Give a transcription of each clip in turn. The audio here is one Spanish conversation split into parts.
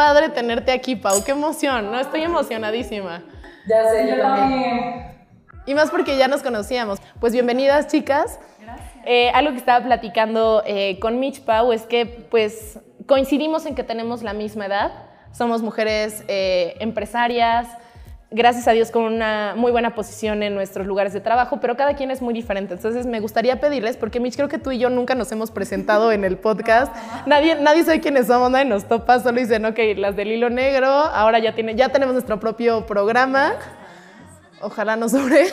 Padre tenerte aquí, Pau. Qué emoción. No, estoy emocionadísima. Ya sé, yo también. Y más porque ya nos conocíamos. Pues bienvenidas, chicas. Gracias. Eh, algo que estaba platicando eh, con Mitch Pau es que pues coincidimos en que tenemos la misma edad. Somos mujeres eh, empresarias, gracias a Dios con una muy buena posición en nuestros lugares de trabajo, pero cada quien es muy diferente. Entonces me gustaría pedirles, porque Mitch, creo que tú y yo nunca nos hemos presentado en el podcast. Nadie, nadie sabe quiénes somos, nadie nos topa, solo dicen, ok, las del hilo negro, ahora ya, tiene, ya tenemos nuestro propio programa. Ojalá nos sobre.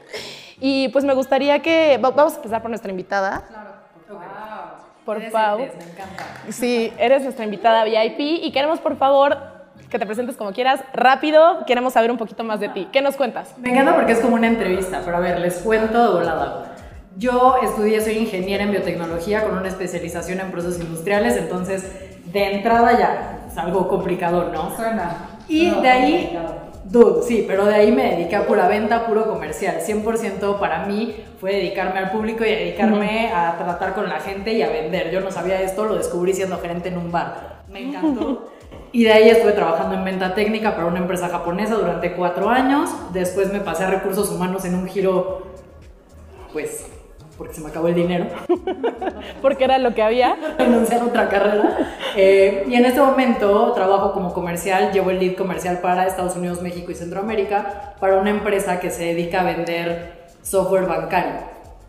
y pues me gustaría que, vamos a empezar por nuestra invitada. Claro. Wow. Por Eres Pau. me encanta. Sí, eres nuestra invitada VIP y queremos por favor que te presentes como quieras. Rápido, queremos saber un poquito más de ti. ¿Qué nos cuentas? Me encanta porque es como una entrevista, pero a ver, les cuento de volada. Yo estudié, soy ingeniera en biotecnología con una especialización en procesos industriales, entonces de entrada ya es algo complicado, ¿no? Suena. Y No, de ahí, dude, sí, pero de ahí me dediqué a pura venta, puro comercial. 100% para mí fue dedicarme al público y dedicarme a tratar con la gente y a vender. Yo no sabía esto, lo descubrí siendo gerente en un bar. Me encantó. Y de ahí estuve trabajando en venta técnica para una empresa japonesa durante cuatro años. Después me pasé a recursos humanos en un giro, pues, porque se me acabó el dinero Porque era lo que había. renunciar a otra carrera. Eh, y en este momento trabajo como comercial, llevo el lead comercial para Estados Unidos, México y Centroamérica para una empresa que se dedica a vender software bancario,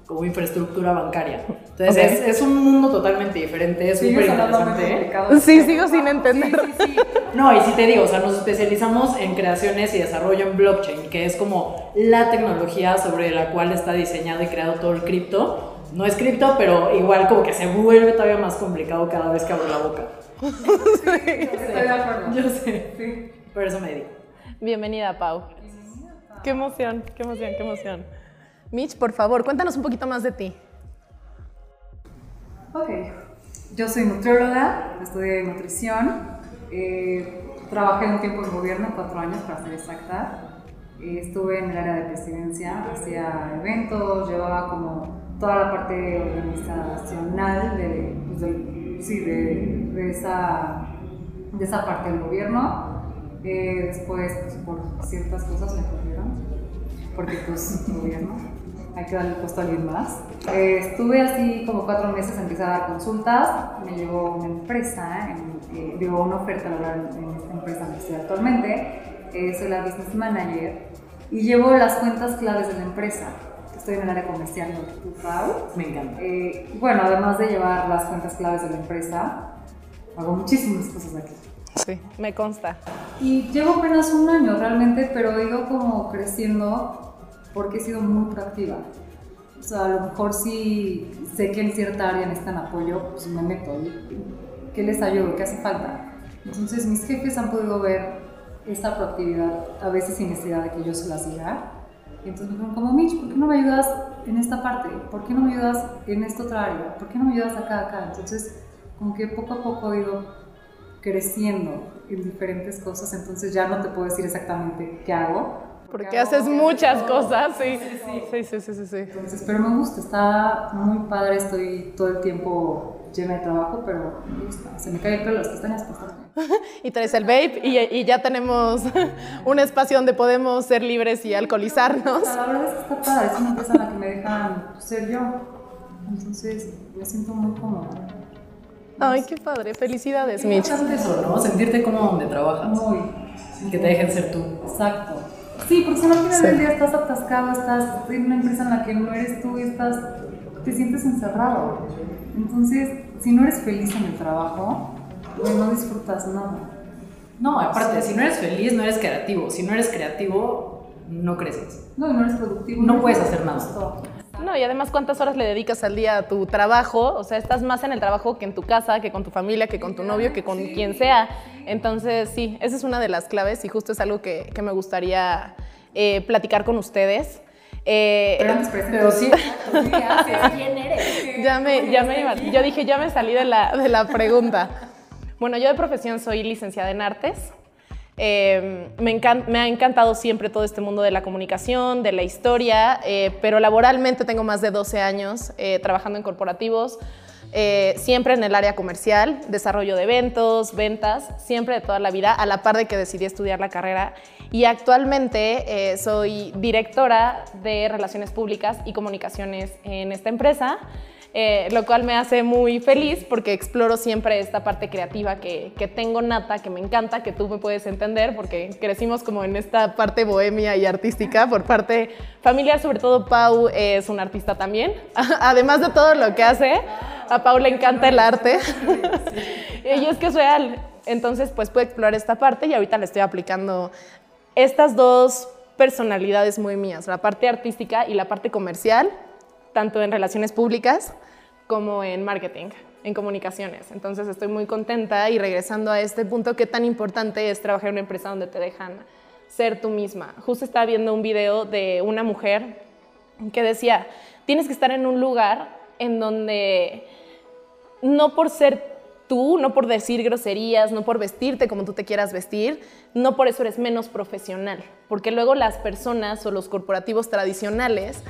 como infraestructura bancaria. Entonces Ok. es, es un mundo totalmente diferente, es súper interesante. Sí, sigo sin entender. No, y si te digo, o sea, nos especializamos en creaciones y desarrollo en blockchain, que es como la tecnología sobre la cual está diseñado y creado todo el cripto. No es cripto, pero igual como que se vuelve todavía más complicado cada vez que abro la boca. Estoy de acuerdo. Yo sé, Sí. por eso me dedico. Bienvenida, Pau. Qué emoción, qué emoción, qué emoción. Mitch, por favor, cuéntanos un poquito más de ti. Ok. Yo soy nutrióloga, estudié nutrición. eh, trabajé un tiempo en gobierno, cuatro años para ser exacta. eh, estuve en el área de presidencia, hacía eventos, llevaba como toda la parte organizacional de, pues, del- sí, de, de esa, de esa parte del gobierno. Eh, después, pues, por ciertas cosas me corrieron, porque pues gobierno, hay que darle el puesto a alguien más. Eh, estuve así como cuatro meses, empecé a dar consultas, me llevó una empresa, en, eh, digo, una oferta laboral en esta empresa que estoy actualmente, eh, soy la business manager y llevo las cuentas claves de la empresa. Estoy en el área comercial de. Me encanta. Eh, bueno, además de llevar las cuentas claves de la empresa, hago muchísimas cosas aquí. Sí, me consta. Y llevo apenas un año realmente, pero he ido como creciendo porque he sido muy proactiva. O sea, a lo mejor si sé que en cierta área necesitan apoyo, pues me meto. ¿Qué les ayudo? ¿Qué hace falta? Entonces mis jefes han podido ver esta proactividad, a veces sin necesidad de que yo se las diga. Y entonces me dijeron, como Mitch, ¿por qué no me ayudas en esta parte? ¿Por qué no me ayudas en esta otra área? ¿Por qué no me ayudas acá, acá? Entonces, como que poco a poco he ido creciendo en diferentes cosas, entonces ya no te puedo decir exactamente qué hago. Porque haces muchas todo. cosas, sí. Sí, sí, sí, sí, sí. Entonces, pero me gusta, está muy padre, estoy todo el tiempo llena de trabajo, pero me gusta. Se me cae el pelo, las pestañas. Y traes el vape y, y ya tenemos un espacio donde podemos ser libres y alcoholizarnos. La verdad es que está padre, es una empresa en la que me dejan ser yo. Entonces, me siento muy cómoda. Ay, qué padre. Felicidades, Mitch. Importante eso, ¿no? Sentirte cómodo donde trabajas. Muy. Que te dejen ser tú. Exacto. Sí, porque si no al final del día estás atascado, estás en una empresa en la que no eres tú y estás, te sientes encerrado. Entonces, si no eres feliz en el trabajo, pues no disfrutas nada. No, aparte, si no eres feliz, no eres creativo. Si no eres creativo, no creces. No, y no eres productivo. No eres puedes hacer nada. No, y además, ¿cuántas horas le dedicas al día a tu trabajo? O sea, estás más en el trabajo que en tu casa, que con tu familia, que con tu novio, que con quien sea. Entonces, sí, esa es una de las claves y justo es algo que, que me gustaría eh, platicar con ustedes. Eh, Pero antes presenta. Pero sí, ¿Qué haces? ¿Quién eres? ya me, ya me iba- yo dije, ya me salí de la, de la pregunta. Bueno, yo de profesión soy licenciada en artes. Eh, me, ha encantado siempre todo este mundo de la comunicación, de la historia, eh, pero laboralmente tengo más de 12 años eh, trabajando en corporativos. eh, siempre en el área comercial, desarrollo de eventos, ventas, siempre de toda la vida, a la par de que decidí estudiar la carrera. Y actualmente soy directora de Relaciones Públicas y Comunicaciones en esta empresa. Eh, lo cual me hace muy feliz porque exploro siempre esta parte creativa que, que, tengo nata, que me encanta, que tú me puedes entender, porque crecimos como en esta parte bohemia y artística por parte familiar, sobre todo Pau es un artista también, además de todo lo que hace, a Pau le encanta el arte, y es que es real, entonces pues puedo explorar esta parte y ahorita le estoy aplicando estas dos personalidades muy mías, la parte artística y la parte comercial, tanto en relaciones públicas como en marketing, en comunicaciones. Entonces estoy muy contenta y regresando a este punto, qué tan importante es trabajar en una empresa donde te dejan ser tú misma. Justo estaba viendo un video de una mujer que decía, tienes que estar en un lugar en donde no por ser tú, no por decir groserías, no por vestirte como tú te quieras vestir, no por eso eres menos profesional, porque luego las personas o los corporativos tradicionales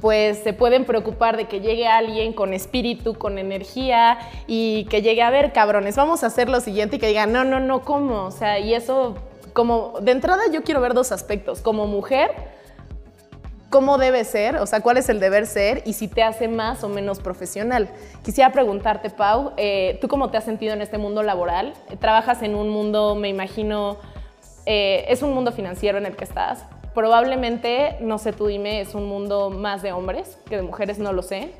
pues se pueden preocupar de que llegue alguien con espíritu, con energía y que llegue a ver, cabrones, vamos a hacer lo siguiente y que diga, no, no, no, ¿cómo? O sea, y eso, como de entrada yo quiero ver dos aspectos, como mujer, cómo debe ser, o sea, cuál es el deber ser y si te hace más o menos profesional. Quisiera preguntarte, Pau, eh, ¿tú cómo te has sentido en este mundo laboral? Trabajas en un mundo, me imagino, eh, es un mundo financiero en el que estás, Probablemente, no sé, tú dime, es un mundo más de hombres que de mujeres, no lo sé.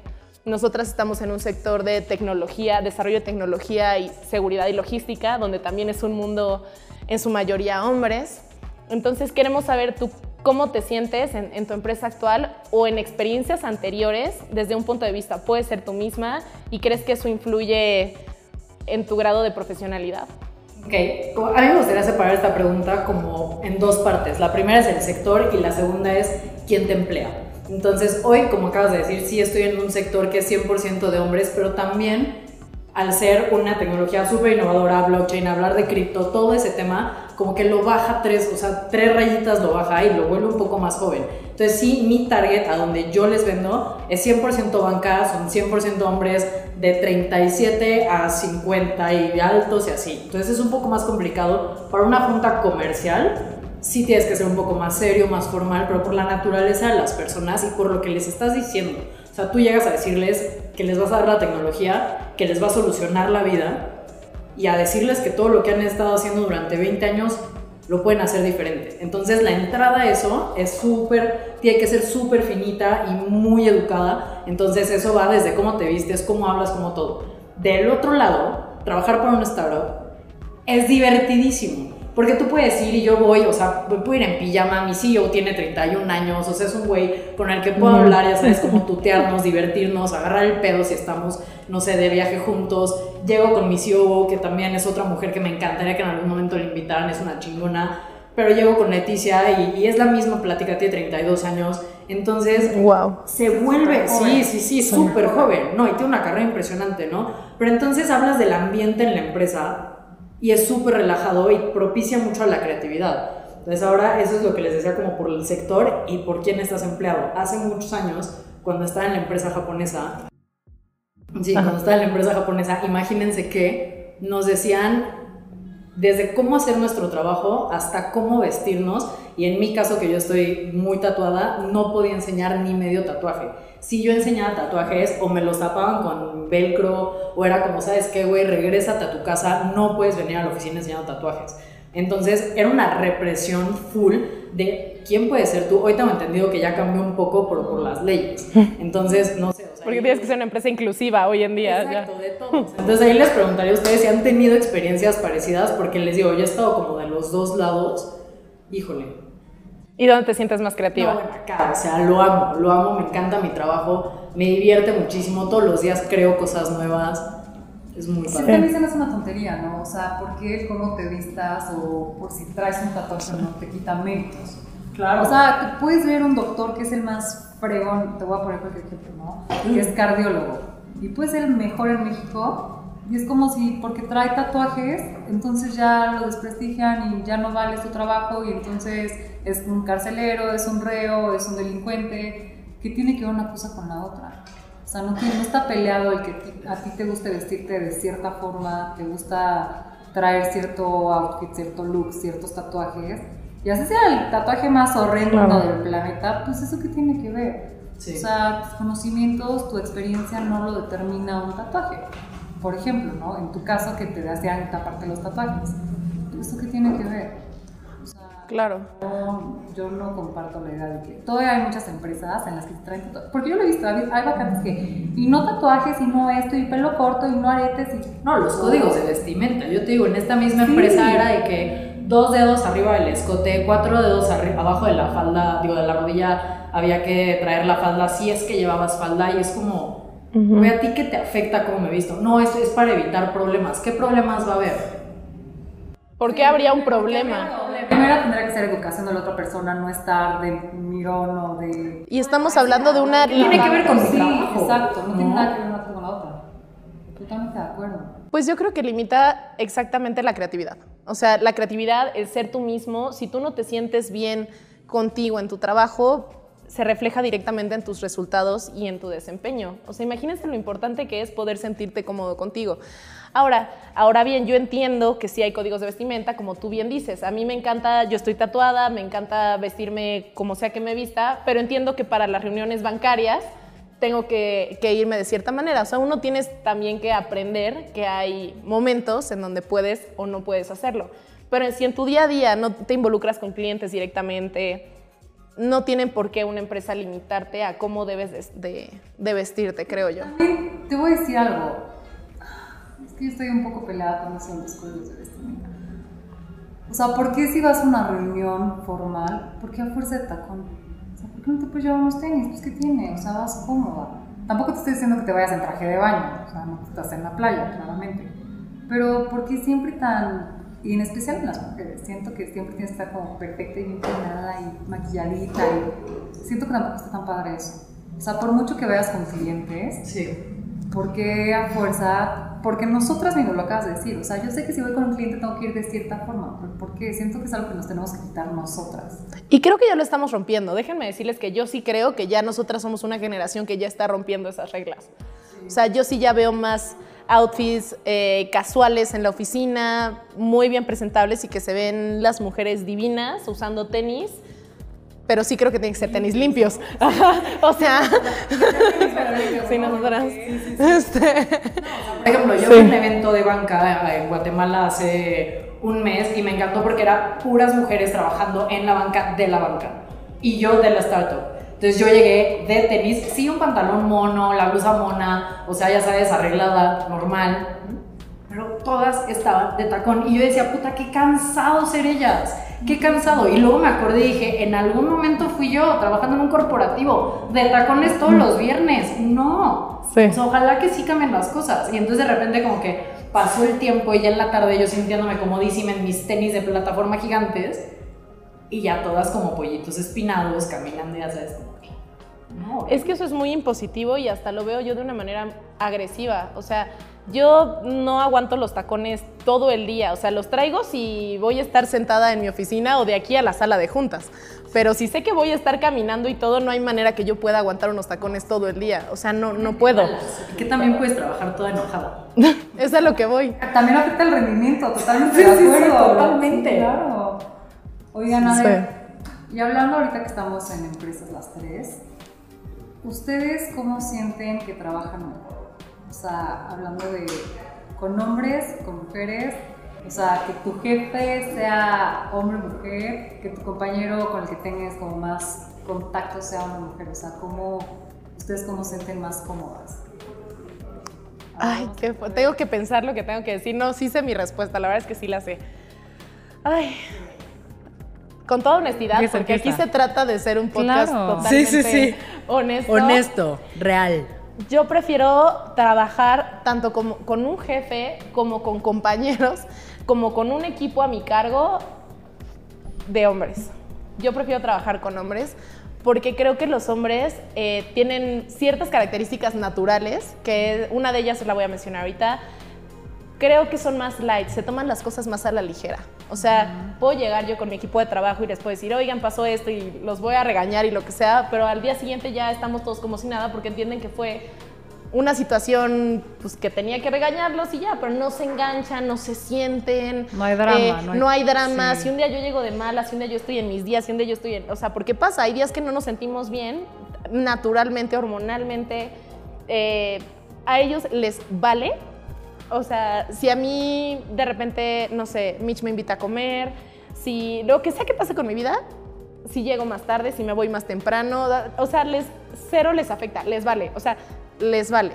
Nosotras estamos en un sector de tecnología, desarrollo de tecnología y seguridad y logística, donde también es un mundo en su mayoría hombres. Entonces queremos saber tú cómo te sientes en, tu empresa actual o en experiencias anteriores desde un punto de vista. Puedes ser tú misma y crees que eso influye en tu grado de profesionalidad. Ok, a mí me gustaría separar esta pregunta como en dos partes. La primera es el sector y la segunda es quién te emplea. Entonces, hoy, como acabas de decir, sí estoy en un sector que es 100% de hombres, pero también al ser una tecnología súper innovadora, blockchain, hablar de cripto, todo ese tema, como que lo baja tres, o sea, tres rayitas lo baja y lo vuelve un poco más joven. Entonces sí, mi target a donde yo les vendo es 100% banca, son 100% hombres de 37 a 50 y altos y así. Entonces es un poco más complicado. Para una junta comercial, sí tienes que ser un poco más serio, más formal, pero por la naturaleza de las personas y por lo que les estás diciendo. O sea, tú llegas a decirles que les vas a dar la tecnología, que les va a solucionar la vida y a decirles que todo lo que han estado haciendo durante 20 años lo pueden hacer diferente. Entonces la entrada a eso es súper, tiene que ser súper finita y muy educada. Entonces eso va desde cómo te vistes, cómo hablas, como todo. Del otro lado, trabajar para un startup es divertidísimo. Porque tú puedes ir y yo voy, o sea, puedo ir en pijama, mi CEO tiene 31 años, o sea, es un güey con el que puedo hablar, ya sabes, como tutearnos, divertirnos, agarrar el pedo si estamos, no sé, de viaje juntos. Llego con mi CEO, que también es otra mujer que me encantaría que en algún momento le invitaran, es una chingona. Pero llego con Leticia y, y es la misma plática, tiene 32 años. Entonces, wow. se vuelve, sí, sí, sí, súper joven, ¿no? Y tiene una carrera impresionante, ¿no? Pero entonces hablas del ambiente en la empresa y es súper relajado y propicia mucho a la creatividad. Entonces ahora eso es lo que les decía como por el sector y por quién estás empleado. Hace muchos años, cuando estaba en la empresa japonesa, sí, cuando estaba en la empresa japonesa, imagínense que nos decían desde cómo hacer nuestro trabajo hasta cómo vestirnos y en mi caso que yo estoy muy tatuada, no podía enseñar ni medio tatuaje si yo enseñaba tatuajes o me los tapaban con velcro o era como, ¿sabes qué, güey? Regrésate a tu casa, no puedes venir a la oficina enseñando tatuajes. Entonces era una represión full de quién puede ser tú. Hoy tengo entendido que ya cambió un poco por, por las leyes. Entonces, no sé. Porque tienes que ser una empresa inclusiva hoy en día. Exacto, de todos. Entonces ahí les preguntaría a ustedes si han tenido experiencias parecidas, porque les digo, yo he estado como de los dos lados. Híjole, ¿Y dónde te sientes más creativa? No, acá, o sea, lo amo, lo amo, me encanta mi trabajo, me divierte muchísimo, todos los días creo cosas nuevas, es muy padre. Sí, también se me hace una tontería, ¿no? O sea, ¿por qué cómo te vistas o por si traes un tatuaje no te quita méritos? Claro. O sea, puedes ver un doctor que es el más fregón, te voy a poner cualquier ejemplo, ¿no? Que es cardiólogo. Y puede ser el mejor en México, y es como si, porque trae tatuajes, entonces ya lo desprestigian y ya no vale su trabajo y entonces es un carcelero, es un reo, es un delincuente, que tiene que ver una cosa con la otra. O sea, no, no está peleado el que a ti te guste vestirte de cierta forma, te gusta traer cierto outfit, cierto look, ciertos tatuajes. Y así sea el tatuaje más horrendo del planeta, pues eso que tiene que ver. O sea, tus conocimientos, tu experiencia no lo determina un tatuaje. Por ejemplo, ¿no? En tu caso que te hacían taparte los tatuajes. ¿Eso qué tiene que ver? Claro. yo no comparto la idea de que todavía hay muchas empresas en las que se traen tatuajes. Porque yo lo he visto, hay vacantes que, y no tatuajes, y no esto, y pelo corto, y no aretes, y... No, los códigos de vestimenta. Yo te digo, en esta misma empresa era de que dos dedos arriba del escote, cuatro dedos abajo de la falda, digo, de la rodilla, había que traer la falda si es que llevabas falda, y es como, uh ¿a ti qué te afecta cómo me he visto? No, esto es para evitar problemas. ¿Qué problemas va a haber? ¿Por qué habría un problema? Primero tendría que ser educación de la otra persona, no estar de mirón o de... Y estamos hablando de una... Tiene que ver con sí, exacto, no, tiene nada que ver una con la otra. Totalmente de acuerdo. Pues yo creo que limita exactamente la creatividad. O sea, la creatividad es ser tú mismo. Si tú no te sientes bien contigo en tu trabajo, se refleja directamente en tus resultados y en tu desempeño. O sea, imagínense lo importante que es poder sentirte cómodo contigo. Ahora, ahora bien, yo entiendo que sí hay códigos de vestimenta, como tú bien dices. A mí me encanta, yo estoy tatuada, me encanta vestirme como sea que me vista, pero entiendo que para las reuniones bancarias tengo que, irme de cierta manera. O sea, uno tienes también que aprender que hay momentos en donde puedes o no puedes hacerlo. Pero si en tu día a día no te involucras con clientes directamente, no tienen por qué una empresa limitarte a cómo debes de, de vestirte, creo yo. Te voy a decir algo yo estoy un poco peleada con eso de los códigos de vestimenta. O sea, ¿por qué si vas a una reunión formal, por qué a fuerza de tacón? O sea, ¿por qué no te puedes llevar unos tenis? Pues, ¿qué tiene? O sea, vas cómoda. Tampoco te estoy diciendo que te vayas en traje de baño, o sea, no estás en la playa, claramente. Pero, ¿por qué siempre tan y en especial en las mujeres, siento que siempre tienes que estar como perfecta y bien peinada y maquilladita y siento que tampoco está tan padre eso. O sea, por mucho que veas con clientes, sí. ¿Por qué a fuerza porque nosotras mismo lo acabas de decir, o sea, yo sé que si voy con un cliente tengo que ir de cierta forma, porque siento que es algo que nos tenemos que quitar nosotras. Y creo que ya lo estamos rompiendo. Déjenme decirles que yo sí creo que ya nosotras somos una generación que ya está rompiendo esas reglas. O sea, yo sí ya veo más outfits eh, casuales en la oficina, muy bien presentables y que se ven las mujeres divinas usando tenis pero sí creo que tienen que ser tenis limpios. o sea, sí, nosotras. Este. Por ejemplo, yo fui a un evento de banca en Guatemala hace un mes y me encantó porque era puras mujeres trabajando en la banca de la banca y yo de la startup. Entonces yo llegué de tenis, sí, un pantalón mono, la blusa mona, o sea, ya sabes, arreglada, normal, pero todas estaban de tacón y yo decía, puta, qué cansado ser ellas qué cansado. Y luego me acordé y dije, en algún momento fui yo trabajando en un corporativo de tacones todos los viernes. No. ojalá que sí cambien las cosas. Y entonces de repente como que pasó el tiempo y ya en la tarde yo sintiéndome comodísima en mis tenis de plataforma gigantes y ya todas como pollitos espinados caminando, ya sabes, no, es que eso es muy impositivo y hasta lo veo yo de una manera agresiva. O sea, yo no aguanto los tacones todo el día, o sea, los traigo si voy a estar sentada en mi oficina o de aquí a la sala de juntas. Pero si sé que voy a estar caminando y todo, no hay manera que yo pueda aguantar unos tacones todo el día. O sea, no, no puedo. Que también puedes trabajar toda enojada. es a lo que voy. También afecta el rendimiento, totalmente de acuerdo. totalmente. Claro. Oigan, a ver, y hablando ahorita que estamos en empresas las tres, ¿ustedes cómo sienten que trabajan mejor? O sea, hablando de con hombres, con mujeres, o sea, que tu jefe sea hombre o mujer, que tu compañero con el que tengas como más contacto sea hombre o mujer, o sea, ¿cómo, ustedes cómo se sienten más cómodas? Ay, qué tengo que pensar lo que tengo que decir. No, sí sé mi respuesta, la verdad es que sí la sé. Ay, con toda honestidad, porque aquí se trata de ser un podcast totalmente sí, sí, sí. honesto. Honesto, real yo prefiero trabajar tanto con un jefe como con compañeros, como con un equipo a mi cargo de hombres. Yo prefiero trabajar con hombres porque creo que los hombres eh, tienen ciertas características naturales, que una de ellas la voy a mencionar ahorita, creo que son más light, se toman las cosas más a la ligera. O sea, puedo llegar yo con mi equipo de trabajo y les puedo decir, oigan, pasó esto y los voy a regañar y lo que sea, pero al día siguiente ya estamos todos como si nada porque entienden que fue una situación pues, que tenía que regañarlos y ya, pero no se enganchan, no se sienten. No hay drama, eh, no hay- no hay drama. sí. Si un día yo llego de mala, si un día yo estoy en mis días, si un día yo estoy en. O sea, porque pasa, hay días que no nos sentimos bien, naturalmente, hormonalmente. eh, a ellos les vale. O sea, si a mí de repente, no sé, Mitch me invita a comer, si lo que sea que pase con mi vida, si llego más tarde, si me voy más temprano, o sea, les cero les afecta, les vale, o sea, les vale.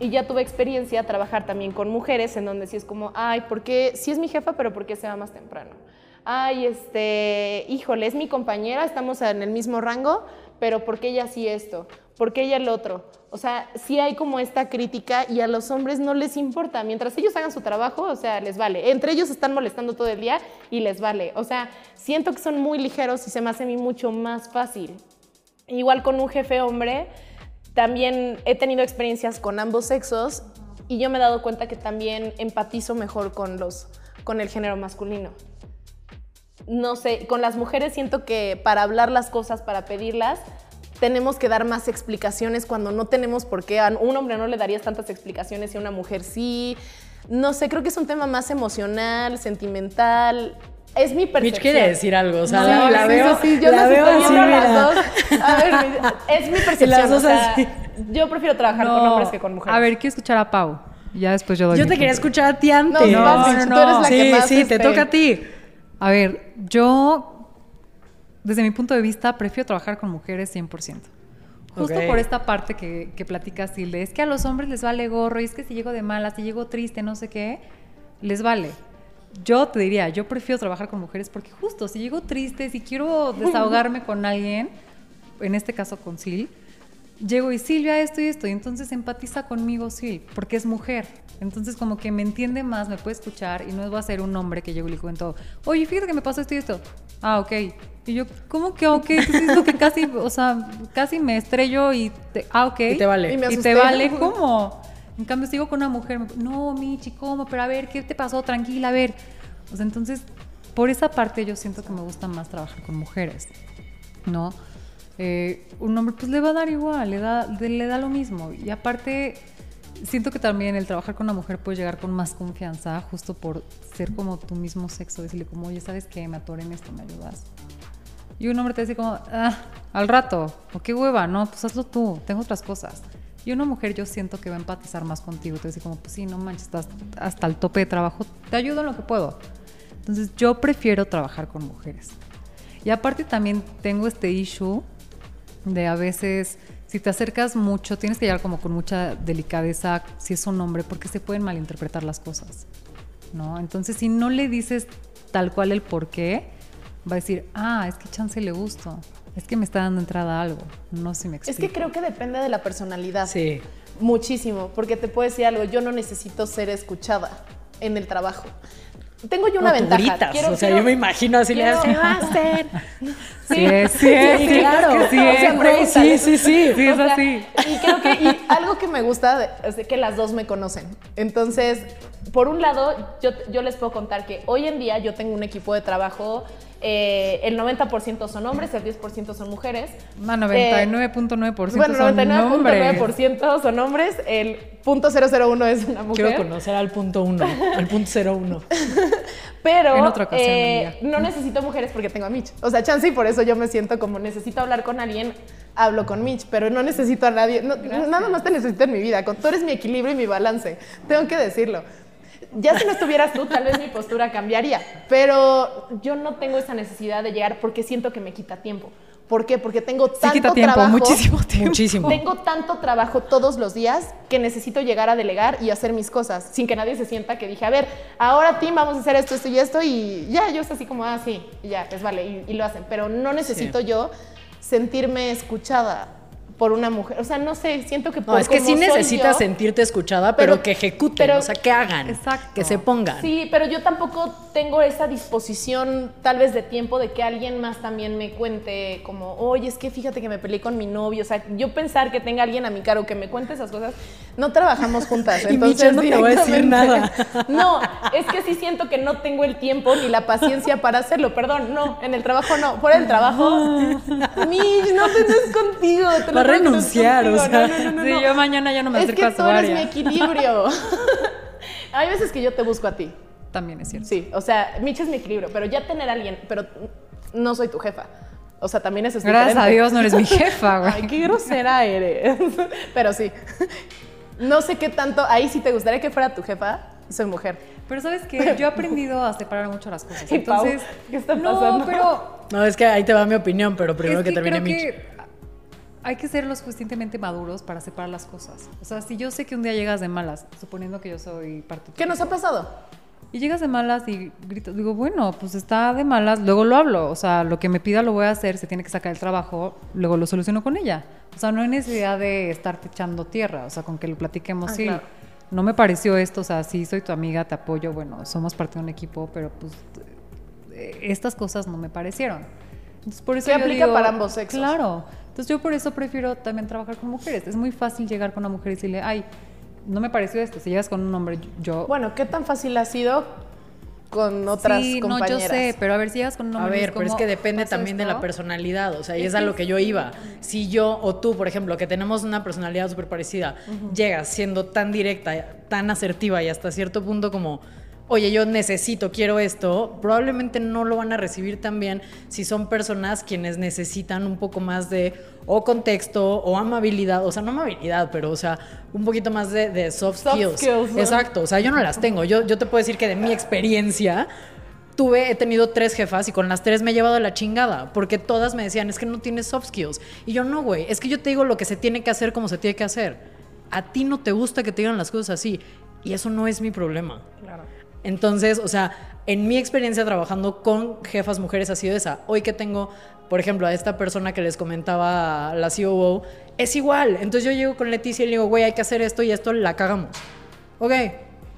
Y ya tuve experiencia trabajar también con mujeres en donde sí es como, ay, ¿por qué? Sí es mi jefa, pero ¿por qué se va más temprano? Ay, este, híjole, es mi compañera, estamos en el mismo rango, pero ¿por qué ella sí esto? ¿Por qué ella el otro? O sea, sí hay como esta crítica y a los hombres no les importa. Mientras ellos hagan su trabajo, o sea, les vale. Entre ellos están molestando todo el día y les vale. O sea, siento que son muy ligeros y se me hace a mí mucho más fácil. Igual con un jefe hombre, también he tenido experiencias con ambos sexos y yo me he dado cuenta que también empatizo mejor con, los, con el género masculino. No sé, con las mujeres siento que para hablar las cosas, para pedirlas, tenemos que dar más explicaciones cuando no tenemos por qué. A un hombre no le darías tantas explicaciones y a una mujer sí. No sé, creo que es un tema más emocional, sentimental. Es mi percepción. Mitch quiere decir algo, o sea, No, la, la sí, veo, sí, yo la veo estoy así, viendo a las mira. dos. A ver, es mi percepción. Las dos o sea, así. Yo prefiero trabajar con hombres que con mujeres. A ver, quiero escuchar a Pau. Ya después yo doy Yo mi te quería escuchar a ti antes. No, vas, Mitch, tú eres la sí, que más, sí, este- te toca a ti. A ver, yo, desde mi punto de vista, prefiero trabajar con mujeres 100%. Justo por esta parte que, que platica Silde, es que a los hombres les vale gorro, y es que si llego de mala, si llego triste, no sé qué, les vale. Yo te diría, yo prefiero trabajar con mujeres porque justo si llego triste, si quiero desahogarme con alguien, en este caso con Sil, llego y Silvia esto y esto, y entonces empatiza conmigo Sil, porque es mujer. Entonces como que me entiende más, me puede escuchar y no va a ser un hombre que llego y le cuento, oye, fíjate que me pasó esto y esto. Ah, ok. Y yo, ¿cómo que ok? Pues es lo que casi, o sea, casi me estrello y, te- ah, ok. Y te vale. Y me ¿Y te vale cómo? En cambio, sigo con una mujer, me- no, Michi, ¿cómo? Pero a ver, ¿qué te pasó? Tranquila, a ver. O sea, entonces, por esa parte yo siento que me gusta más trabajar con mujeres, ¿no? Eh, un hombre pues le va a dar igual, le da, le da lo mismo. Y aparte, siento que también el trabajar con una mujer puede llegar con más confianza, justo por ser como tu mismo sexo, decirle como, oye, ¿sabes qué? Me atoré en esto, ¿me ayudas? Y un hombre te dice como, ah, al rato, o qué hueva, no, pues hazlo tú, tengo otras cosas. Y una mujer yo siento que va a empatizar más contigo, te dice como, pues sí, no manches, estás hasta el tope de trabajo, te ayudo en lo que puedo. Entonces yo prefiero trabajar con mujeres. Y aparte también tengo este issue de a veces, si te acercas mucho, tienes que llegar como con mucha delicadeza si es un hombre, porque se pueden malinterpretar las cosas, ¿no? Entonces si no le dices tal cual el por qué, va a decir, ah, es que chance le gusto, es que me está dando entrada a algo, no sé si me Es explico. que creo que depende de la personalidad. Sí. Muchísimo, porque te puedo decir algo, yo no necesito ser escuchada en el trabajo. Tengo yo una No, ventaja. gritas, Quiero- o sea, quiero- yo me imagino así le haces. Sí, sí, Sí, sí, claro. sí, O sea. Sí, sí, sí. Sí, es O sea, así. Y creo que y algo que me gusta es de que las dos me conocen. Entonces, por un lado, yo, yo les puedo contar que hoy en día yo tengo un equipo de trabajo, eh, el 90% son hombres, el 10% son mujeres. Eh, 99.9% bueno, son hombres. 99.9% son hombres, el .001 es una mujer. Quiero conocer al punto uno, al punto cero uno. Pero En otra ocasión, eh, no necesito mujeres porque tengo a Mitch. O sea, chance y por eso yo me siento como necesito hablar con alguien, hablo con Mitch, pero no necesito a nadie. No, nada más te necesito en mi vida. Con, tú eres mi equilibrio y mi balance. Tengo que decirlo. Ya si no estuvieras tú, tal vez mi postura cambiaría. Pero yo no tengo esa necesidad de llegar porque siento que me quita tiempo. ¿Por qué? Porque tengo Sí tanto quita tiempo, trabajo. muchísimo tiempo. Muchísimo. Tengo tanto trabajo todos los días que necesito llegar a delegar y hacer mis cosas sin que nadie se sienta que dije, a ver, ahora Tim, vamos a hacer esto, esto y esto y ya, yo es así como, ah, sí, y ya, pues vale, y, y lo hacen. Pero no necesito yo sentirme escuchada por una mujer. O sea, no sé, siento que por No, es que sí necesitas yo- sentirte escuchada, pero, pero- que ejecuten, pero- o sea, que hagan, Exacto. que se pongan. Sí, pero yo tampoco tengo esa disposición tal vez de tiempo de que alguien más también me cuente como, oye, es que fíjate que me peleé con mi novio. O sea, yo pensar que tenga alguien a mi cargo que me cuente esas cosas, no trabajamos juntas. Y entonces no te va a decir nada. No, es que sí siento que no tengo el tiempo ni la paciencia para hacerlo. Perdón, no, en el trabajo no. Fuera del trabajo, Mitch, no te contigo. te lo Que no es renunciar, o sea. No, no, no, no, Sí, no. yo mañana ya no me Es acerco que a su tú eres mi equilibrio. Hay veces que yo te busco a ti. También es cierto. Sí, o sea, Mitch es mi equilibrio, pero ya tener a alguien, pero no soy tu jefa. O sea, también es Gracias a. Dios no eres mi jefa, güey. Ay, qué grosera eres. Pero sí. No sé qué tanto. Ahí sí te gustaría que fuera tu jefa. Soy mujer. Pero sabes que yo he aprendido a separar mucho las cosas. Y Pau, Entonces, ¿qué está no, pasando? pero No, es que ahí te va mi opinión, pero primero es que, termine creo Mitch. que hay que ser lo suficientemente maduros para separar las cosas. O sea, si yo sé que un día llegas de malas, suponiendo que yo soy parte ¿Qué nos ha pasado? Y llegas de malas y gritas, digo, bueno, pues está de malas, luego lo hablo. O sea, lo que me pida lo voy a hacer, se tiene que sacar el trabajo, luego lo soluciono con ella. O sea, no hay necesidad de estarte echando tierra, o sea, con que lo platiquemos, Ah, sí. claro. No me pareció esto, o sea, sí soy tu amiga, te apoyo, bueno, somos parte de un equipo, pero pues eh, estas cosas no me parecieron. Entonces, por eso Que yo aplica digo- para ambos sexos. Claro. Entonces yo por eso prefiero también trabajar con mujeres. Es muy fácil llegar con una mujer y decirle, ay, no me pareció esto. Si llegas con un hombre, yo... Bueno, ¿qué tan fácil ha sido con otras sí, no, yo sé, pero a ver si llegas con un A hombre. y ver, pero es ¿cómo que depende también de la esto? personalidad, o sea, y Es es a lo que yo iba. Si yo o tú, por ejemplo, que tenemos una personalidad súper parecida, llegas siendo tan directa, tan asertiva y hasta cierto punto como, oye, yo necesito, quiero esto, probablemente no lo van a recibir tan bien si son personas quienes necesitan un poco más de o contexto o amabilidad, o sea, no amabilidad, pero, o sea, un poquito más de, de soft, Soft skills. skills, ¿no? Exacto, o sea, yo no las tengo. Yo, yo te puedo decir que de mi experiencia, tuve, he tenido tres jefas y con las tres me he llevado a la chingada, porque todas me decían, es que no tienes soft skills. Y yo no, güey, es que yo te digo lo que se tiene que hacer como se tiene que hacer. A ti no te gusta que te digan las cosas así, y eso no es mi problema. Claro. Entonces, o sea, en mi experiencia trabajando con jefas mujeres ha sido esa. Hoy que tengo, por ejemplo, a esta persona que les comentaba, la COO, es igual. Entonces yo llego con Leticia y le digo, güey, hay que hacer esto y esto la cagamos. Ok,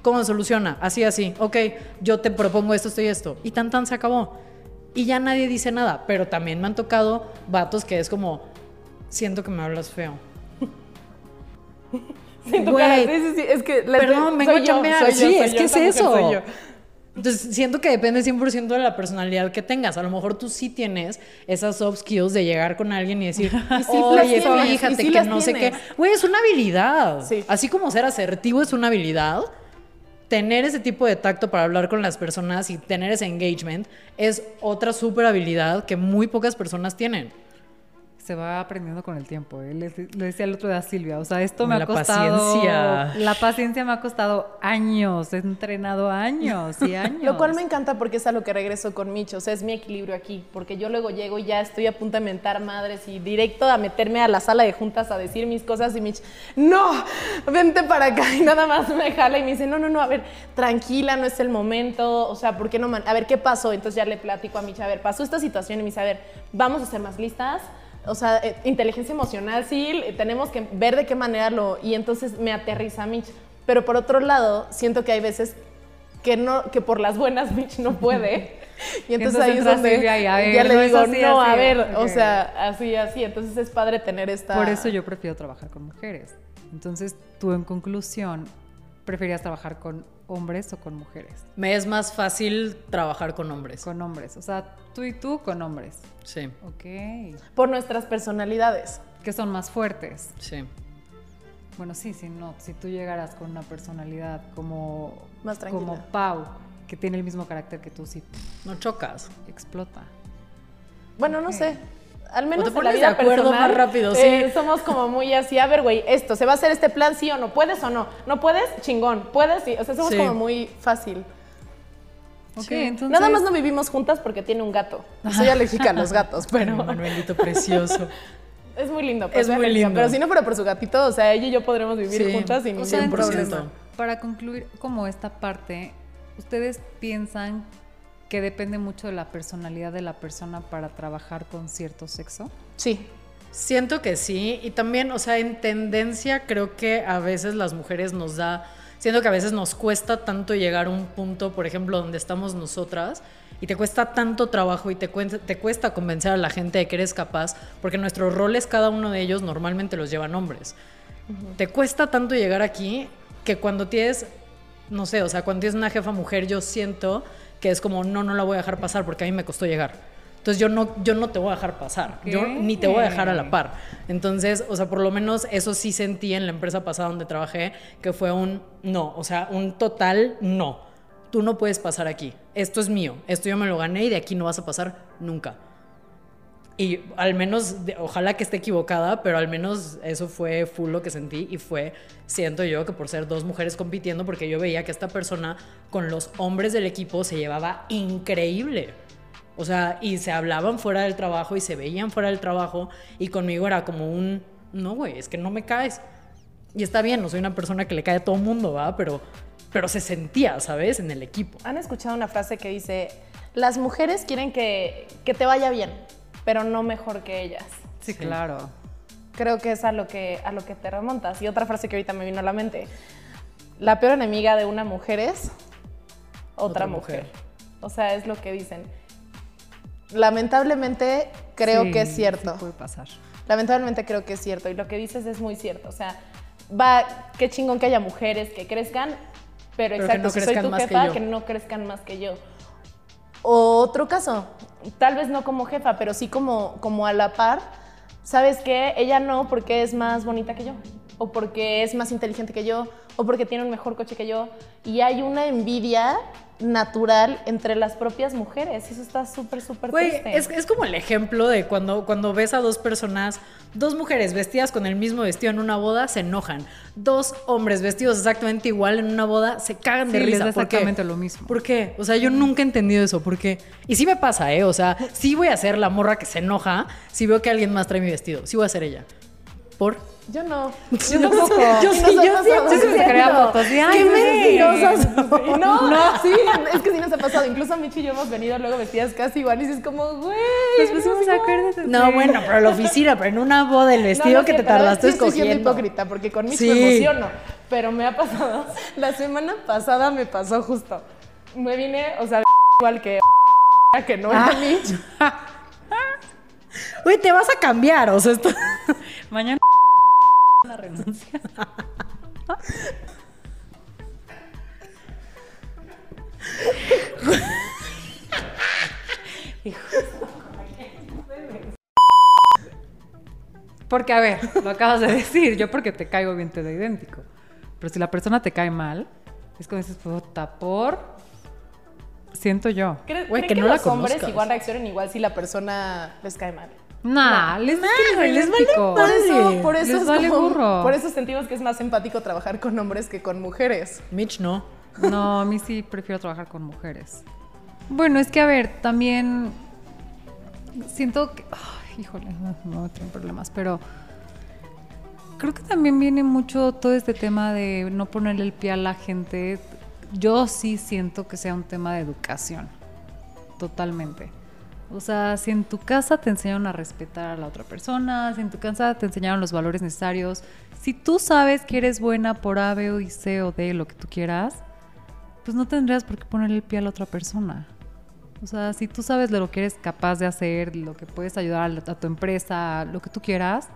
¿cómo se soluciona? Así, así. Ok, yo te propongo esto, esto y esto. Y tan tan se acabó. Y ya nadie dice nada. Pero también me han tocado vatos que es como, siento que me hablas feo. Sí, tu Güey, cara, sí, sí, sí, es que... la- Perdón, vengo a chambear. Sí, soy es yo, que es eso. Entonces, siento que depende 100% de la personalidad que tengas. A lo mejor tú sí tienes esas soft skills de llegar con alguien y decir, oye, tienes, fíjate que no sé qué. Güey, es una habilidad. Sí. Así como ser asertivo es una habilidad, tener ese tipo de tacto para hablar con las personas y tener ese engagement es otra super habilidad que muy pocas personas tienen. Se va aprendiendo con el tiempo. ¿eh? Le, le decía el otro día a Silvia, o sea, esto me ha la costado... paciencia. La paciencia me ha costado años, he entrenado años y años. Lo cual me encanta porque es a lo que regreso con Micho, o sea, es mi equilibrio aquí, porque yo luego llego y ya estoy a punto de mentar madres y directo a meterme a la sala de juntas a decir mis cosas y Mitch, no, vente para acá y nada más me jala y me dice, no, no, no, a ver, tranquila, no es el momento, o sea, ¿por qué no? man- A ver, ¿qué pasó? Entonces ya le platico a Mitch, a ver, pasó esta situación y me dice, a ver, vamos a ser más listas. O sea, eh, inteligencia emocional, sí, tenemos que ver de qué manera lo... Y entonces me aterriza Mitch. Pero por otro lado, siento que hay veces que no que por las buenas Mitch no puede y entonces, Entonces ahí es donde ver, ya le no digo así, no así". a ver o sea así así entonces es padre tener esta Por eso yo prefiero trabajar con mujeres. Entonces, tú en conclusión, ¿preferías trabajar con hombres o con mujeres? Me es más fácil trabajar con hombres. Con hombres. O sea, tú y tú con hombres. Sí, Ok. por nuestras personalidades Que son más fuertes. sí. Bueno, sí, sí, no. Si tú llegaras con una personalidad como, Más tranquila. como Pau, que tiene el mismo carácter que tú, sí, No chocas. explota. bueno no sé al menos te en la pones vida de acuerdo personal, más rápido, sí. eh, somos como muy así, a ver, güey, esto, ¿se va a hacer este plan sí o no? ¿Puedes o no? ¿No puedes? Chingón. ¿Puedes? Sí. O sea, somos Sí. como muy fácil. Ok, Sí. entonces... Nada más no vivimos juntas porque tiene un gato. Soy alérgica a los gatos, pero Manuelito precioso. es muy lindo. pues, Es muy lindo. Pero si no fuera por su gatito, o sea, ella y yo podremos vivir Sí. juntas sin O ningún sea, entonces, problema. para concluir como esta parte, ¿ustedes piensan que depende mucho de la personalidad de la persona para trabajar con cierto sexo? Sí. Siento que sí, y también, o sea, en tendencia creo que a veces las mujeres nos da, siento que a veces nos cuesta tanto llegar a un punto, por ejemplo, donde estamos nosotras, y te cuesta tanto trabajo y te, cuesta convencer a la gente de que eres capaz, porque nuestros roles, cada uno de ellos, normalmente los llevan hombres. Te cuesta tanto llegar aquí que cuando tienes, no sé, o sea, cuando tienes una jefa mujer, yo siento que es como, no, no la voy a dejar pasar porque a mí me costó llegar. Entonces yo no, yo no te voy a dejar pasar, yo ni te voy a dejar a la par. Entonces, o sea, por lo menos eso sí sentí en la empresa pasada donde trabajé, que fue un no, o sea, un total no. Tú no puedes pasar aquí, esto es mío, esto yo me lo gané y de aquí no vas a pasar nunca. Y al menos, ojalá que esté equivocada, pero al menos eso fue full lo que sentí y fue, siento yo, que por ser dos mujeres compitiendo, porque yo veía que esta persona con los hombres del equipo se llevaba increíble. O sea, y se hablaban fuera del trabajo y se veían fuera del trabajo y conmigo era como un, no, güey, es que no me caes. Y está bien, no soy una persona que le cae a todo mundo, ¿va? Pero, pero se sentía, ¿sabes? En el equipo. ¿Han escuchado una frase que dice, las mujeres quieren que, que te vaya bien, pero no mejor que ellas? Sí, claro. Creo que es a lo que, a lo que te remontas. Y otra frase que ahorita me vino a la mente, la peor enemiga de una mujer es otra, Otra mujer. mujer. O sea, es lo que dicen. Lamentablemente creo Sí, que es cierto. Sí puede pasar. Lamentablemente creo que es cierto y lo que dices es muy cierto. O sea, va, qué chingón que haya mujeres que crezcan, pero, Pero que exacto, no si soy tu más que jefa, yo. que, no crezcan más que yo. Otro caso, tal vez no como jefa, pero sí como, como a la par, ¿sabes qué? Ella no porque es más bonita que yo, o porque es más inteligente que yo, o porque tiene un mejor coche que yo. Y hay una envidia natural entre las propias mujeres. Eso está súper, súper Güey, triste. es, es como el ejemplo de cuando, cuando ves a dos personas, dos mujeres vestidas con el mismo vestido en una boda, se enojan. Dos hombres vestidos exactamente igual en una boda, se cagan de Sí, les risa. da ¿Por qué? exactamente lo mismo. ¿Por qué? O sea, yo nunca he entendido eso. ¿Por qué? Y sí me pasa, ¿eh? O sea, sí voy a ser la morra que se enoja si veo que alguien más trae mi vestido. Sí voy a ser ella. ¿Por? Yo no. Yo tampoco. Yo sí, yo sí. Yo sí me sacaría fotos. de, ¡Qué mentirosas! No, no, sí, es que sí nos ha pasado. Incluso Michi y yo hemos venido luego vestidas casi igual y es como, güey. Nos pusimos acuerdo. No, bueno, pero la oficina, pero en una boda el No, vestido no que te tardaste sí estoy siendo escogiendo. hipócrita porque con Michi Sí. me emociono. Pero me ha pasado. La semana pasada me pasó justo. Me vine, o sea, igual que que no era Mitch. Güey, te vas a cambiar, o sea, esto... Mañana la renuncia. Porque, a ver, lo acabas de decir, yo porque te caigo bien te da idéntico. Pero si la persona te cae mal, es como dices, puta, por. Siento yo. ¿Creen, Güey, que que, no la los hombres conozcas. igual reaccionan igual si la persona les cae mal? Nah, les, Nah, les vale. Por eso, por eso Les es vale como- burro. por eso sentimos que es más empático trabajar con hombres que con mujeres. Mitch no. No, a mí sí prefiero trabajar con mujeres. Bueno, es que a ver, también siento que. Ay, híjole, no, no me traen problemas, pero creo que también viene mucho todo este tema de no ponerle el pie a la gente. Yo sí siento que sea un tema de educación, totalmente. O sea, si en tu casa te enseñaron a respetar a la otra persona, si en tu casa te enseñaron los valores necesarios, si tú sabes que eres buena por A, B, o y C o D, lo que tú quieras, pues no tendrías por qué ponerle el pie a la otra persona. O sea, si tú sabes lo que eres capaz de hacer, lo que puedes ayudar a, tu empresa, lo que tú quieras,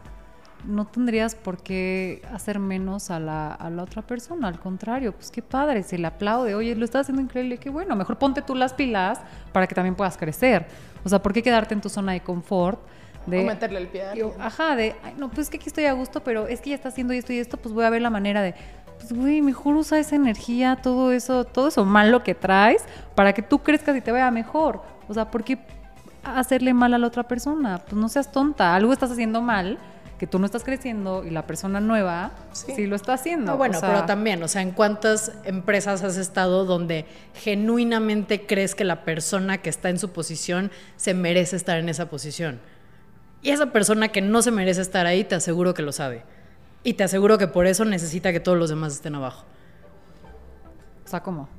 no tendrías por qué hacer menos a la, a la otra persona. Al contrario, pues qué padre, se le aplaude. Oye, lo estás haciendo increíble, qué bueno. Mejor ponte tú las pilas para que también puedas crecer. O sea, ¿por qué quedarte en tu zona de confort? De, o meterle el pie a yo, ajá, de, "Ay, no, pues es que aquí estoy a gusto, pero es que ya está haciendo esto y esto, pues voy a ver la manera de, pues güey, mejor usa esa energía, todo eso, todo eso malo que traes para que tú crezcas y te vaya mejor. O sea, ¿por qué hacerle mal a la otra persona? Pues no seas tonta, algo estás haciendo mal, que tú no estás creciendo y la persona nueva sí, Sí. lo está haciendo. No, bueno, O sea, pero también, o sea, ¿en cuántas empresas has estado donde genuinamente crees que la persona que está en su posición se merece estar en esa posición? Y esa persona que no se merece estar ahí, te aseguro que lo sabe. Y te aseguro que por eso necesita que todos los demás estén abajo. O sea, ¿cómo?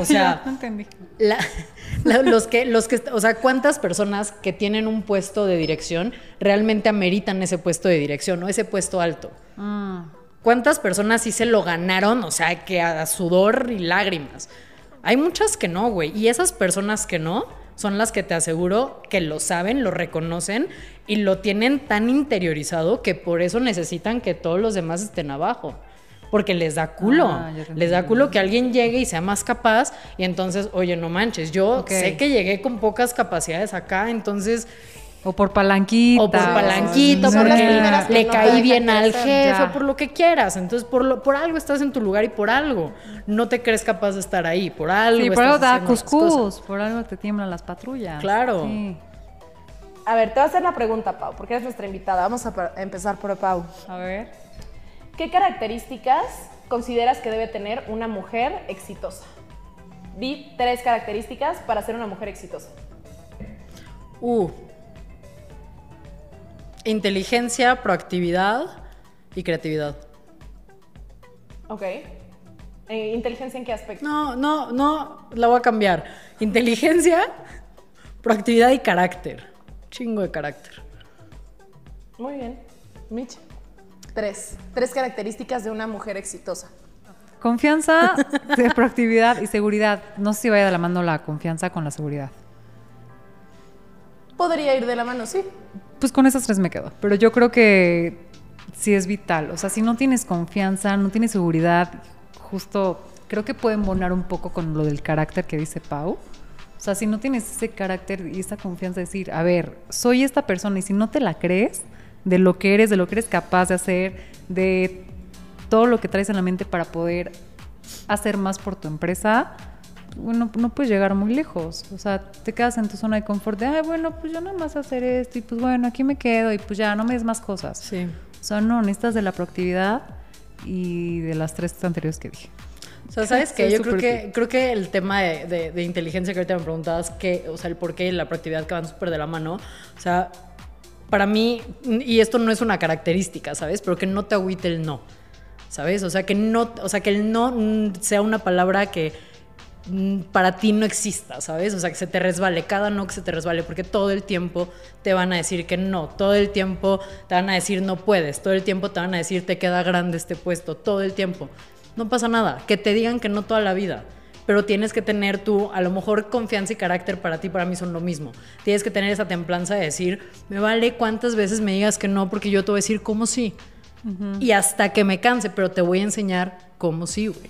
O sea, no entendí. la- la- los que, los que, o sea, ¿cuántas personas que tienen un puesto de dirección realmente ameritan ese puesto de dirección o ese puesto alto? Mm. ¿Cuántas personas sí se lo ganaron? O sea, que a sudor y lágrimas. Hay muchas que no, güey. Y esas personas que no, son las que te aseguro que lo saben, lo reconocen y lo tienen tan interiorizado que por eso necesitan que todos los demás estén abajo. Porque les da culo. Ah, les da culo que alguien llegue y sea más capaz y entonces, oye, no manches, yo sé que llegué con pocas capacidades acá, entonces O por palanquita. o por palanquito, porque le no caí bien al jefe, Ya. o por lo que quieras. Entonces, por, lo, por algo estás en tu lugar y por algo no te crees capaz de estar ahí. Por algo. Sí, por algo te da cuscús, por algo te tiemblan las patrullas. Claro. Sí. A ver, te voy a hacer la pregunta, Pau, porque eres nuestra invitada. Vamos a empezar por Pau. A ver. ¿Qué características consideras que debe tener una mujer exitosa? Di tres características para ser una mujer exitosa. Uh. Inteligencia, proactividad y creatividad. Ok. Eh, ¿Inteligencia en qué aspecto? No, no, no, la voy a cambiar. Inteligencia, proactividad y carácter. Chingo de carácter. Muy bien. Mitch. Tres. Tres características de una mujer exitosa. Confianza, proactividad y seguridad. No sé si vaya de la mano la confianza con la seguridad. Podría ir de la mano, sí. Pues con esas tres me quedo. Pero yo creo que sí es vital. O sea, si no tienes confianza, no tienes seguridad, justo creo que puede embonar un poco con lo del carácter que dice Pau. O sea, si no tienes ese carácter y esa confianza de decir, a ver, soy esta persona y si no te la crees de lo que eres, de lo que eres capaz de hacer, de todo lo que traes en la mente para poder hacer más por tu empresa, bueno, no puedes llegar muy lejos. O sea, te quedas en tu zona de confort de, ay, bueno, pues yo nada más hacer esto y pues bueno, aquí me quedo y pues ya, no me des más cosas. Sí. O sea, no, necesitas de la proactividad y de las tres anteriores que dije. O sea, ¿sabes qué? Yo creo que, creo que el tema de, de- de inteligencia que ahorita me preguntabas, que, o sea, el porqué y la proactividad que van súper de la mano, o sea, para mí, y esto no es una característica, ¿sabes? Pero que no te agüite el no, ¿sabes? O sea, que no, o sea, que el no mm, sea una palabra que mm, para ti no exista, ¿sabes? O sea, que se te resbale, cada no que se te resbale, porque todo el tiempo te van a decir que no, todo el tiempo te van a decir no puedes, todo el tiempo te van a decir te queda grande este puesto, todo el tiempo. No pasa nada, que te digan que no toda la vida, pero tienes que tener tú, a lo mejor confianza y carácter para ti, para mí son lo mismo. Tienes que tener esa templanza de decir, me vale cuántas veces me digas que no, porque yo te voy a decir cómo sí. Y hasta que me canse, pero te voy a enseñar cómo sí, güey.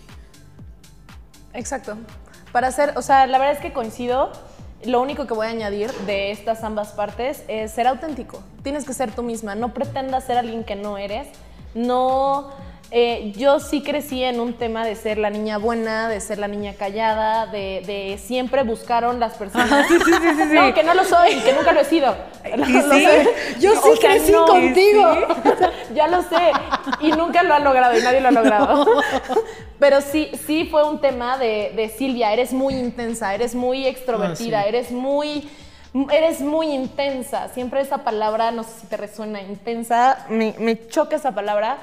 Exacto. Para hacer, o sea, la verdad es que coincido. Lo único que voy a añadir de estas ambas partes es ser auténtico. Tienes que ser tú misma. No pretendas ser alguien que no eres. No. Eh, yo sí crecí en un tema de ser la niña buena, de ser la niña callada, de, de siempre buscaron las personas. No, que no lo soy, que nunca lo he sido. Lo- ¿Y lo sí? sé. Yo sí crecí contigo. ya lo sé. Y nunca lo han logrado y nadie lo ha logrado. Pero sí, sí fue un tema de, de Silvia, eres muy intensa, eres muy extrovertida, Ah, sí. eres muy... Eres muy intensa, siempre esa palabra, no sé si te resuena, intensa, me, me choca esa palabra.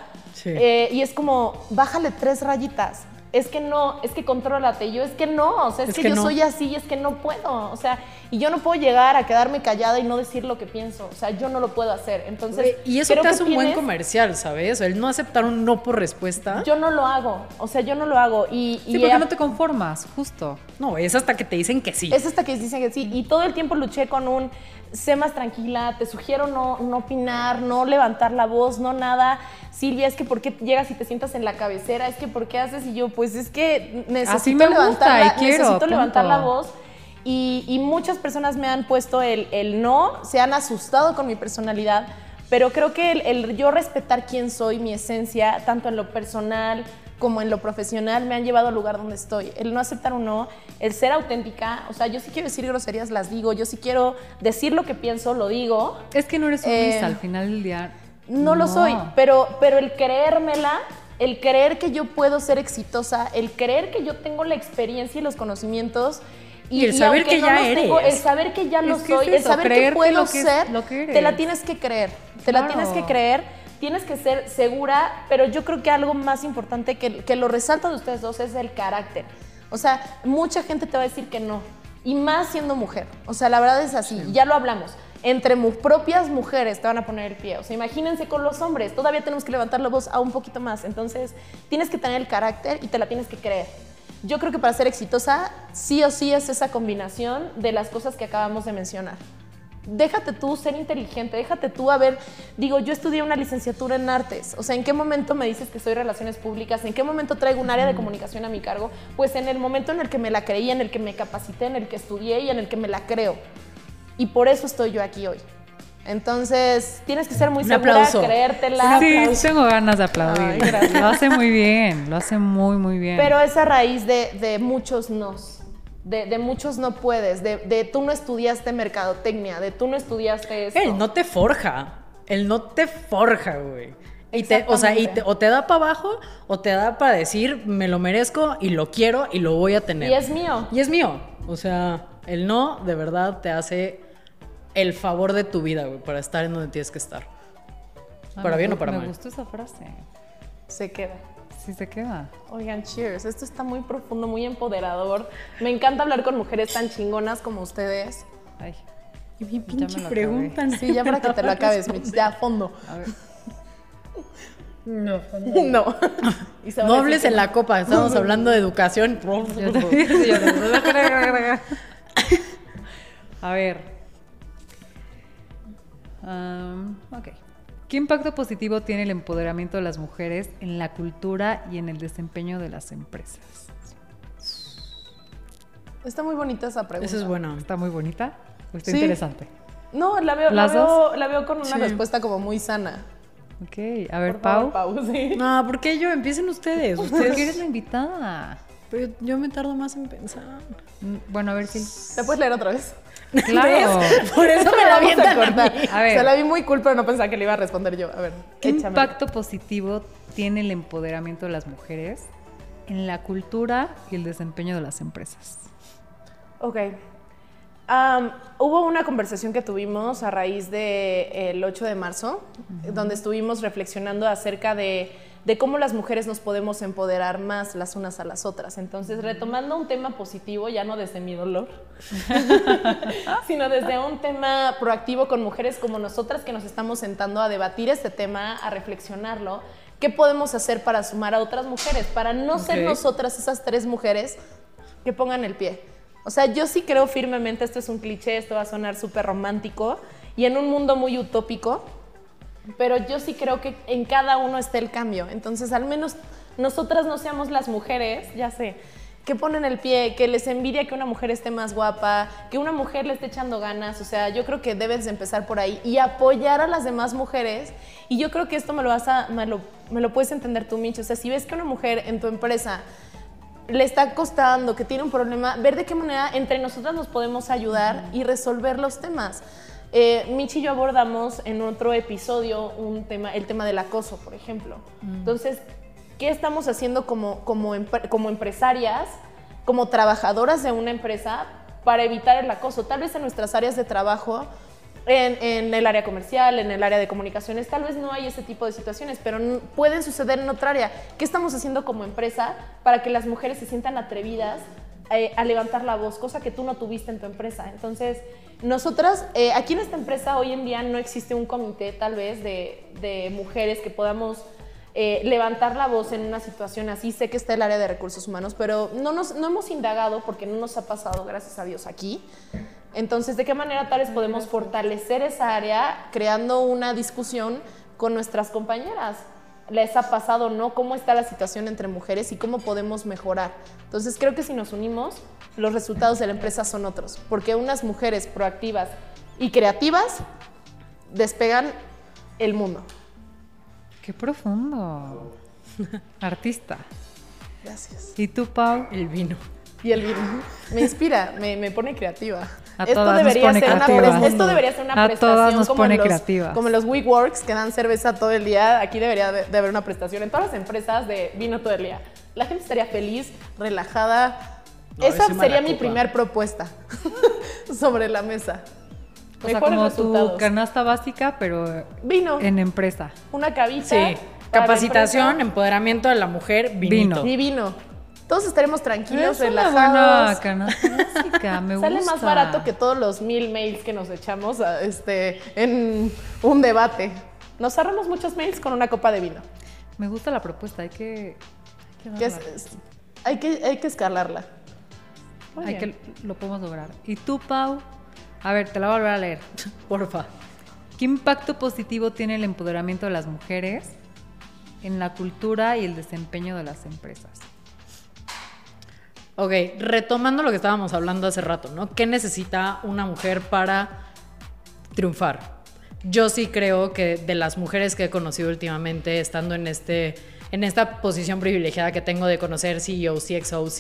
Eh, y es como, bájale tres rayitas. Es que no, es que contrólate. Yo, es que no, o sea, es, Es que, que yo no. soy así y es que no puedo. O sea, y yo no puedo llegar a quedarme callada y no decir lo que pienso. O sea, yo no lo puedo hacer. Entonces, y eso te hace un buen comercial, ¿sabes? El no aceptar un no por respuesta. Yo no lo hago. O sea, yo no lo hago. Y, Sí, y porque no te conformas, justo. No, es hasta que te dicen que sí. Es hasta que dicen que sí. Y todo el tiempo luché con un sé más tranquila, te sugiero no, no opinar, no levantar la voz, no nada. Silvia, es que ¿por qué llegas y te sientas en la cabecera? Es que ¿por qué haces? Y yo, pues es que necesito Así me gusta levantar, la, y quiero, necesito levantar la punto. voz. Y, y muchas personas me han puesto el, el no, se han asustado con mi personalidad, pero creo que el, el yo respetar quién soy, mi esencia, tanto en lo personal como en lo profesional, me han llevado al lugar donde estoy. El no aceptar un no, el ser auténtica, o sea, yo sí quiero decir groserías, las digo, yo sí quiero decir lo que pienso, lo digo. Es que no eres sumisa Eh, al final del día. No, lo soy, pero, pero el creérmela, el creer que yo puedo ser exitosa, el creer que yo tengo la experiencia y los conocimientos. Y el saber que ya los tengo, eres. el saber que ya lo Es que es soy, el saber que puedo lo que es- ser, lo que te la eres. tienes que creer. Te la tienes que creer, tienes que ser segura, pero yo creo que algo más importante que, que lo resalta de ustedes dos es el carácter. O sea, mucha gente te va a decir que no, y más siendo mujer. O sea, la verdad es así, ya lo hablamos. Entre mu- propias mujeres te van a poner el pie. O sea, imagínense con los hombres, todavía tenemos que levantar la voz a un poquito más. Entonces, tienes que tener el carácter y te la tienes que creer. yo creo que para ser exitosa, sí o sí es esa combinación de las cosas que acabamos de mencionar. Déjate tú ser inteligente, déjate tú a ver, digo, yo estudié una licenciatura en artes, o sea, ¿en qué momento me dices que soy relaciones públicas? ¿En qué momento traigo un área de comunicación a mi cargo? Pues en el momento en el que me la creí, en el que me capacité, en el que estudié y en el que me la creo. Y por eso estoy yo aquí hoy. Entonces, tienes que ser muy Un segura, aplauso. creértela. Sí, tengo ganas de aplaudir. Ay, gracias. lo hace muy bien, lo hace muy, muy bien. Pero es a raíz de, de muchos nos. De, de muchos no puedes, de, de tú no estudiaste mercadotecnia, de tú no estudiaste esto. Él no te forja. Él no te forja, güey. Y te, o sea, y te- o te da para abajo o te da para decir, me lo merezco y lo quiero y lo voy a tener. Y es mío. Y es mío. O sea, el no de verdad te hace el favor de tu vida, güey, para estar en donde tienes que estar. Ah, para me bien o para me mal. gustó esa frase. Se queda. Sí se queda. Oigan, cheers. Esto está muy profundo, muy empoderador. Me encanta hablar con mujeres tan chingonas como ustedes. Ay, Y bien Ya me pinche lo acabé. preguntan. Sí, ya para que te lo acabes, Mitch. Ya a fondo. a ver. No, No. Y se van no a hables en la copa, estamos hablando de educación. A ver. Am, ok. ¿Qué impacto positivo tiene el empoderamiento de las mujeres en la cultura y en el desempeño de las empresas? Está muy bonita esa pregunta. Eso es bueno. ¿Está muy bonita? ¿O está Sí. interesante? No, la veo, la ¿Las veo, la veo con una Sí. respuesta como muy sana. Ok, a ver, Por favor, Pau. Pau, sí. No, ¿por qué yo? Empiecen ustedes. Porque Ustedes. eres la invitada. Pero yo me tardo más en pensar. Mm, Bueno, a ver si. ¿Te puedes leer otra vez? Claro. Por eso me la avientan a cortar. A ver. La vi muy cool, pero no pensaba que le iba a responder yo. A ver, ¿Qué échamela. impacto positivo tiene el empoderamiento de las mujeres en la cultura y el desempeño de las empresas? Ok. Hubo una conversación que tuvimos a raíz del 8 de marzo, donde estuvimos reflexionando acerca de, de cómo las mujeres nos podemos empoderar más las unas a las otras. Entonces, retomando un tema positivo, ya no desde mi dolor, sino desde un tema proactivo con mujeres como nosotras que nos estamos sentando a debatir este tema, a reflexionarlo. ¿Qué podemos hacer para sumar a otras mujeres? Para no ser nosotras esas tres mujeres que pongan el pie. O sea, yo sí creo firmemente, esto es un cliché, esto va a sonar súper romántico y en un mundo muy utópico, pero yo sí creo que en cada uno está el cambio. Entonces, al menos nosotras no seamos las mujeres, ya sé, que ponen el pie, que les envidia que una mujer esté más guapa, que una mujer le esté echando ganas. O sea, yo creo que debes de empezar por ahí y apoyar a las demás mujeres. Y yo creo que esto me lo vas a, me lo, me lo puedes entender tú, Micho. O sea, si ves que una mujer en tu empresa le está costando, que tiene un problema, ver de qué manera entre nosotras nos podemos ayudar y resolver los temas. Eh, Michi y yo abordamos en otro episodio un tema, el tema del acoso, por ejemplo. Entonces, ¿qué estamos haciendo como, como, como empresarias, como trabajadoras de una empresa para evitar el acoso? Tal vez en nuestras áreas de trabajo en, en el área comercial, en el área de comunicaciones, tal vez no hay ese tipo de situaciones, pero pueden suceder en otra área. ¿Qué estamos haciendo como empresa para que las mujeres se sientan atrevidas eh, a levantar la voz, cosa que tú no tuviste en tu empresa? Entonces, nosotras, eh, aquí en esta empresa hoy en día no existe un comité tal vez de, mujeres que podamos eh, levantar la voz en una situación así. Sé que está el área de recursos humanos, pero no, nos, no hemos indagado porque no nos ha pasado, gracias a Dios, aquí. Entonces, ¿de qué manera tal vez podemos fortalecer esa área creando una discusión con nuestras compañeras? ¿Les ha pasado o no? ¿Cómo está la situación entre mujeres y cómo podemos mejorar? Entonces, creo que si nos unimos, los resultados de la empresa son otros, porque unas mujeres proactivas y creativas despegan el mundo. ¡Qué profundo! Artista. Gracias. ¿Y tú, Pau? El vino. Y el vino me inspira, me, me pone creativa. A esto, todas nos debería pone ser una esto debería ser una A prestación todas nos como, pone en los, creativas. como en los WeWorks que dan cerveza todo el día. Aquí debería de, de haber una prestación en todas las empresas de vino todo el día. La gente estaría feliz, relajada. No, Esa sería mi copa. primer propuesta sobre la mesa. O sea, Mejores como resultados. tu canasta básica, pero Vino, en empresa. una cabita. Sí. Capacitación, empresa. empoderamiento de la mujer, vinito. Vino. Y vino. Todos estaremos tranquilos, Es una relajados. buena canasta básica, me Sale gusta. más barato que todos los mil mails que nos echamos a- este, en un debate. Nos ahorramos muchos mails con una copa de vino. Me gusta la propuesta, hay que... hay que es- es- Hay que, hay que escalarla. Muy Hay bien. que lo podemos lograr. ¿Y tú, Pau? A ver, te la voy a volver a leer. Porfa. ¿Qué impacto positivo tiene el empoderamiento de las mujeres en la cultura y el desempeño de las empresas? Ok, retomando lo que estábamos hablando hace rato, ¿no? ¿Qué necesita una mujer para triunfar? Yo sí creo que de las mujeres que he conocido últimamente, estando en este en esta posición privilegiada que tengo de conocer CEOs, CXOs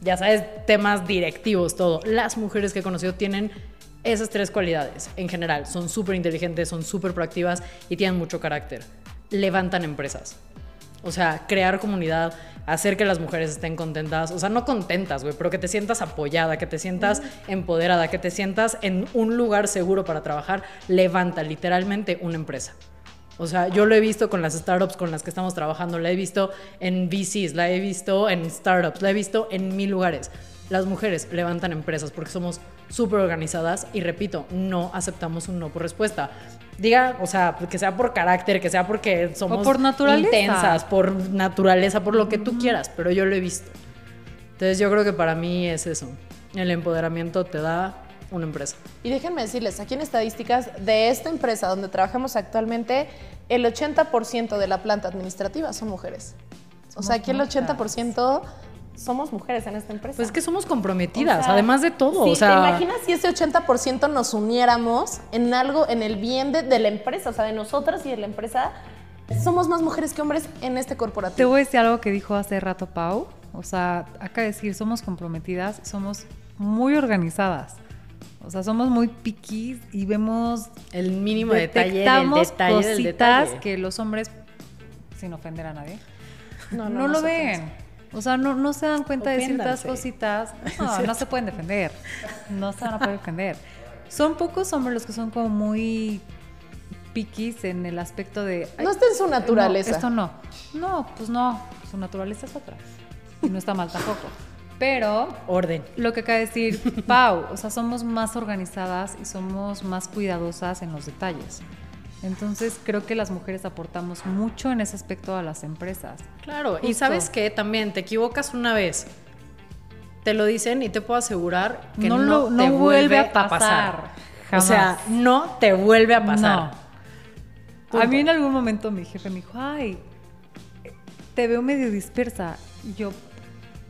ya sabes, temas directivos, todo. Las mujeres que he conocido tienen esas tres cualidades en general. Son súper inteligentes, son súper proactivas y tienen mucho carácter. Levantan empresas. O sea, crear comunidad, hacer que las mujeres estén contentas, o sea, no contentas, güey, pero que te sientas apoyada, que te sientas empoderada, que te sientas en un lugar seguro para trabajar, levanta literalmente una empresa. O sea, yo lo he visto con las startups con las que estamos trabajando, la he visto en VCs, la he visto en startups, la he visto en mil lugares. Las mujeres levantan empresas porque somos súper organizadas y repito, no aceptamos un no por respuesta. Diga, o sea, que sea por carácter, que sea porque somos por naturaleza. intensas, por naturaleza, por lo que tú quieras, pero yo lo he visto. Entonces yo creo que para mí es eso. El empoderamiento te da una empresa. Y déjenme decirles, aquí en estadísticas de esta empresa donde trabajamos actualmente, el 80% de la planta administrativa son mujeres. O sea, aquí el 80% somos mujeres en esta empresa. Pues es que somos comprometidas, O sea, además de todo. sí, o sea, ¿Te imaginas si ese 80% nos uniéramos en algo, en el bien de, de la empresa, o sea, de nosotras y de la empresa? Somos más mujeres que hombres en este corporativo. Te voy a decir algo que dijo hace rato Pau. O sea, acá decir, somos comprometidas, somos muy organizadas. O sea, somos muy piquis y vemos, el mínimo detalle del detalle del cositas detalle. que los hombres, sin ofender a nadie, no, no, lo nos ven. O sea, no, no se dan cuenta de ciertas cositas. No, no se pueden defender. No se van a poder defender. Son pocos hombres los que son como muy piquis en el aspecto de... "Ay, No está en su naturaleza. no, esto no. No, pues no. Su naturaleza es otra. Y no está mal tampoco. Pero Orden. lo que acaba de decir Pau, o sea, somos más organizadas y somos más cuidadosas en los detalles. Entonces creo que las mujeres aportamos mucho en ese aspecto a las empresas. Claro, y sabes que también te equivocas una vez. Te lo dicen y te puedo asegurar que no, te vuelve vuelve a pasar. O sea, no te vuelve a pasar. No. A mí en algún momento mi jefe me dijo, ay, te veo medio dispersa. Y yo,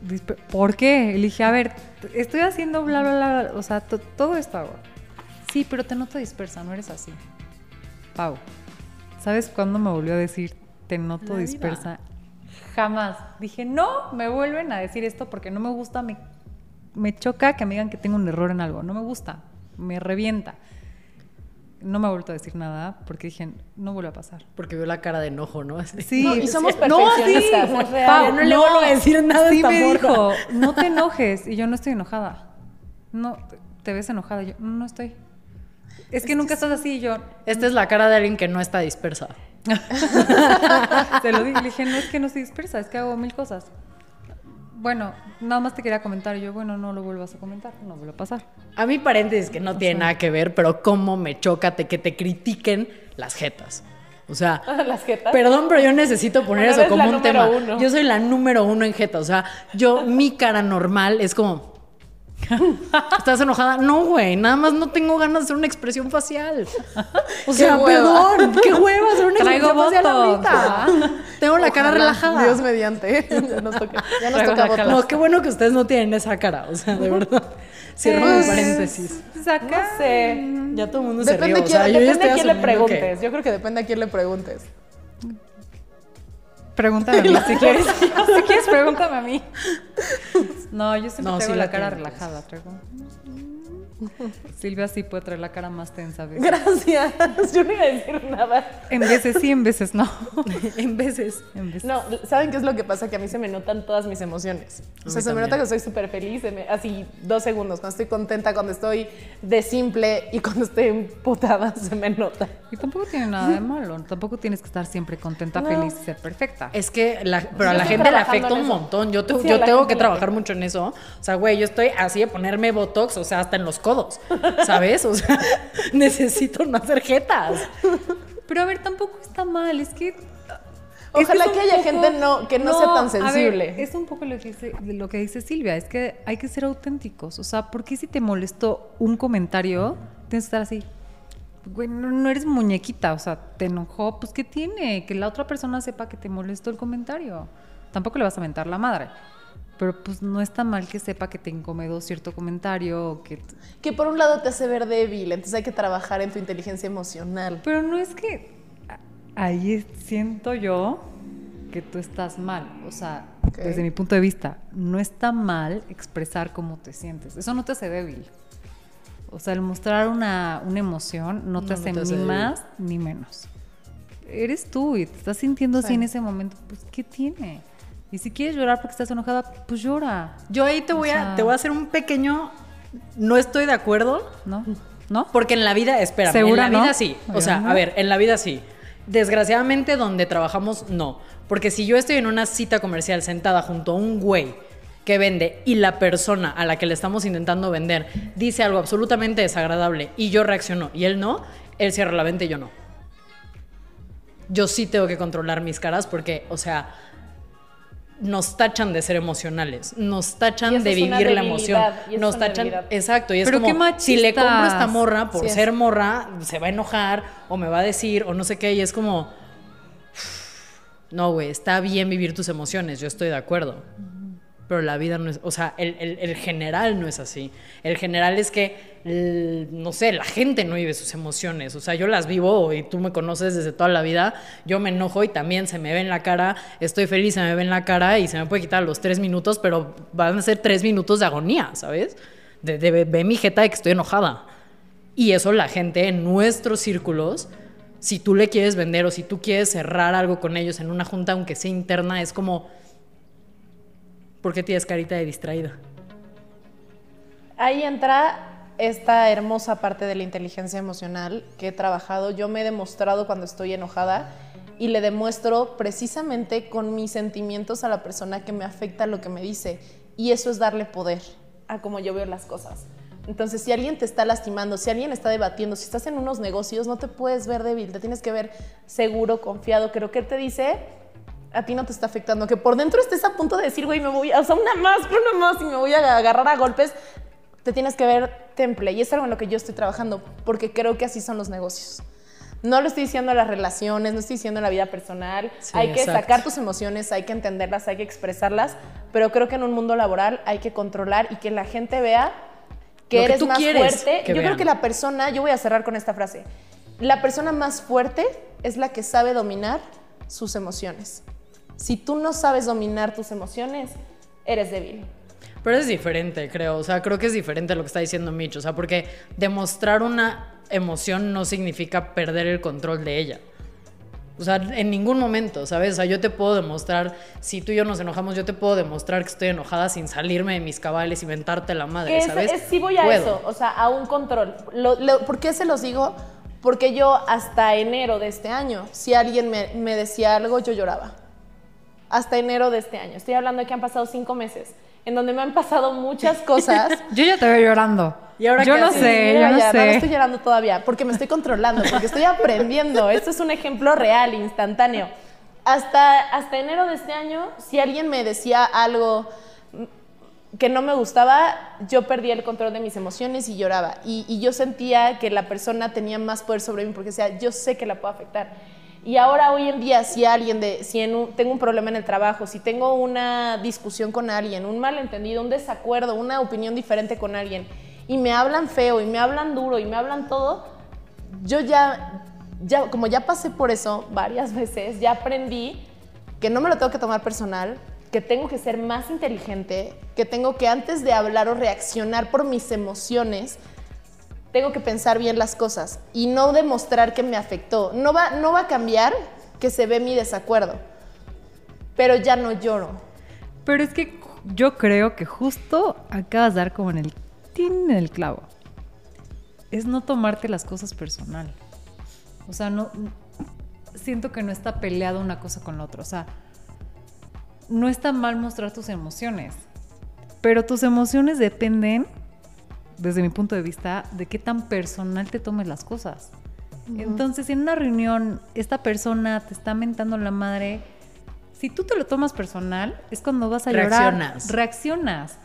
"Disper- ¿por qué? Le dije, a ver, estoy haciendo bla, bla, bla, o sea, to- todo esto hago. Sí, pero te noto dispersa, no eres así. Pau, ¿sabes cuándo me volvió a decir, te noto La vida. dispersa? Jamás. Dije, no, me vuelven a decir esto porque no me gusta, me, me choca que me digan que tengo un error en algo. No me gusta, me revienta. No me ha vuelto a decir nada porque dije, no vuelve a pasar. Porque veo la cara de enojo, ¿no? Así. Sí, No, y somos no, perfeccionistas, sí. es real. Pau, no le vuelvo a decir nada Sí esta me morra. dijo, no te enojes. Y yo no estoy enojada. No, te- ves enojada. Yo, no, no estoy. Es que nunca estás así. Y yo, Esta es la cara de alguien que no está dispersa. se lo dije. Le dije, no es que no estoy dispersa, es que hago mil cosas. Bueno, nada más te quería comentar. Y yo, bueno, no lo vuelvas a comentar, no vuelve a pasar. A mí paréntesis que no tiene nada que ver, pero cómo me choca te- que te critiquen las jetas. O sea, Las jetas. Perdón, pero yo necesito poner Bueno, eso como la un tema. número uno. Yo soy la número uno en jeta. O sea, yo, mi cara normal es como. ¿Estás enojada? No, güey. Nada más no tengo ganas de hacer una expresión facial. O sea, perdón. Qué hueva hacer una Traigo expresión facial ahorita. Tengo la cara relajada. Dios mediante. Ya nos toca, ya nos Traigo toca la botox. No, qué bueno que ustedes no tienen esa cara. O sea, de verdad. Cierro mi Pues, paréntesis. Saca. No sé. Ya todo el mundo se Depende, rió. O sea, quién, yo ya depende a quién le que- preguntes. Yo creo que depende a quién le preguntes. Pregúntame a mí si quieres. si quieres, pregúntame a mí. No, yo siempre No, traigo sí la la cara relajada. Traigo. Silvia sí puede traer la cara más tensa a veces. Gracias. Yo no iba a decir nada. En veces sí, en veces no. en veces. En veces. No, ¿saben qué es lo que pasa? Que a mí se me notan todas mis emociones. O sea, se me nota que estoy súper feliz, se me- así dos segundos. Cuando estoy contenta, cuando estoy de simple y cuando estoy emputada, se me nota. Y tampoco tiene nada de malo. Tampoco tienes que estar siempre contenta, No. feliz y ser perfecta. Es que, la- pero a la gente le afecta un montón. Yo, te- Sí, yo tengo que trabajar mucho en eso. O sea, güey, yo estoy así de ponerme botox, o sea, hasta en los codos. ¿Sabes? O sea, necesito no hacer jetas. Pero a ver, tampoco está mal. Es que Es Ojalá es que, haya poco- gente no, que no, sea tan a ver, sensible. es un poco lo que, dice, lo que dice Silvia, es que hay que ser auténticos. O sea, ¿por qué si te molestó un comentario, tienes que estar así? Güey, no, no eres muñequita, o sea, te enojó, pues ¿qué tiene? Que la otra persona sepa que te molestó el comentario. Tampoco le vas a mentar la madre. Pero pues no está mal que sepa que te incomodó cierto comentario o que... Que por un lado te hace ver débil, entonces hay que trabajar en tu inteligencia emocional. Pero no es que a- ahí siento yo que tú estás mal. O sea, desde mi punto de vista, no está mal expresar cómo te sientes. Eso no te hace débil. O sea, el mostrar una, una emoción no te No, hace no te hace ni más ni menos. Eres tú y te estás sintiendo así Sí. en ese momento. Pues, ¿qué tiene? Y si quieres llorar porque estás enojada, pues llora, Yo ahí te voy, O a, te voy a hacer un pequeño. No estoy de acuerdo. ¿no? ¿No? Porque en la vida, espera, en ¿Segura la no? vida sí. O sea, ¿Segura a ver, en la vida sí. Desgraciadamente, donde trabajamos, no. Porque si yo estoy en una cita comercial sentada junto a un güey que vende y la persona a la que le estamos intentando vender dice algo absolutamente desagradable y yo reacciono y él no, él cierra la venta y yo no. Yo sí tengo que controlar mis caras porque, o sea, nos tachan de ser emocionales, nos tachan de vivir la emoción, nos tachan, debilidad. exacto, y es Pero como qué si le compro a esta morra por Sí es. ser morra, se va a enojar o me va a decir o no sé qué, y es como, no, güey, está bien vivir tus emociones, yo estoy de acuerdo. Pero la vida no es, o sea, el, el- el general no es así. El general es que, l- no sé, la gente no vive sus emociones. O sea, yo las vivo y tú me conoces desde toda la vida. Yo me enojo y también se me ve en la cara, estoy feliz, se me ve en la cara y se me puede quitar los tres minutos, pero van a ser tres minutos de agonía, ¿sabes? De, de, ve mi jeta de que estoy enojada. Y eso la gente en nuestros círculos, si tú le quieres vender o si tú quieres cerrar algo con ellos en una junta, aunque sea interna, es como, ¿por qué tienes carita de distraída? Ahí entra esta hermosa parte de la inteligencia emocional que he trabajado. Yo me he demostrado cuando estoy enojada y le demuestro precisamente con mis sentimientos a la persona que me afecta lo que me dice. Y eso es darle poder a cómo yo veo las cosas. Entonces, si alguien te está lastimando, si alguien está debatiendo, si estás en unos negocios, no te puedes ver débil, te tienes que ver seguro, confiado, lo que te dice a ti no te está afectando. Que por dentro estés a punto de decir, güey, me voy, a- o sea, una más, una más, y me voy a agarrar a golpes, te tienes que ver temple. Y es algo en lo que yo estoy trabajando, porque creo que así son los negocios. No lo estoy diciendo en las relaciones, no estoy diciendo en la vida personal. Sí, hay que exacto. sacar tus emociones, hay que entenderlas, hay que expresarlas, pero creo que en un mundo laboral hay que controlar y que la gente vea que eres más fuerte. yo creo que la persona, yo voy a cerrar con esta frase, la persona más fuerte es la que sabe dominar sus emociones. Si tú no sabes dominar tus emociones, eres débil. Pero es diferente, creo. O sea, creo que es diferente lo que está diciendo Mitch. O sea, porque demostrar una emoción no significa perder el control de ella. O sea, en ningún momento, ¿sabes? O sea, yo te puedo demostrar, si tú y yo nos enojamos, yo te puedo demostrar que estoy enojada sin salirme de mis cabales y mentarte la madre, es- ¿sabes? es- sí voy a Puedo. eso, o sea, a un control. Lo- lo- ¿Por qué se los digo? Porque yo hasta enero de este año, si alguien me, me decía algo, yo lloraba. Hasta enero de este año. Estoy hablando de que han pasado cinco meses, en donde me han pasado muchas cosas. Yo ya te veo llorando. ¿Y ahora yo no haces? sé, yo no sé. No, estoy llorando todavía, porque me estoy controlando, porque estoy aprendiendo. Esto es un ejemplo real, instantáneo. Hasta, hasta enero de este año, si alguien me decía algo que no me gustaba, yo perdía el control de mis emociones y lloraba. Y, y yo sentía que la persona tenía más poder sobre mí, porque decía, yo sé que la puedo afectar. Y ahora, hoy en día, si alguien, de, si en un- tengo un problema en el trabajo, si tengo una discusión con alguien, un malentendido, un desacuerdo, una opinión diferente con alguien, y me hablan feo, y me hablan duro, y me hablan todo, yo ya, ya, como ya pasé por eso varias veces, ya aprendí que no me lo tengo que tomar personal, que tengo que ser más inteligente, que tengo que antes de hablar o reaccionar por mis emociones, tengo que pensar bien las cosas y no demostrar que me afectó. No va, no va a cambiar que se ve mi desacuerdo, pero ya no lloro. Pero es que yo creo que justo acabas de dar como en el tin en el clavo. Es no tomarte las cosas personal. O sea, no siento que no está peleado una cosa con la otra. O sea, no está mal mostrar tus emociones. Pero tus emociones dependen, desde mi punto de vista, de qué tan personal te tomes las cosas. Entonces, en una reunión, esta persona te está mentando la madre si tú te lo tomas personal, es cuando vas a llorar. Reaccionas. Reaccionas.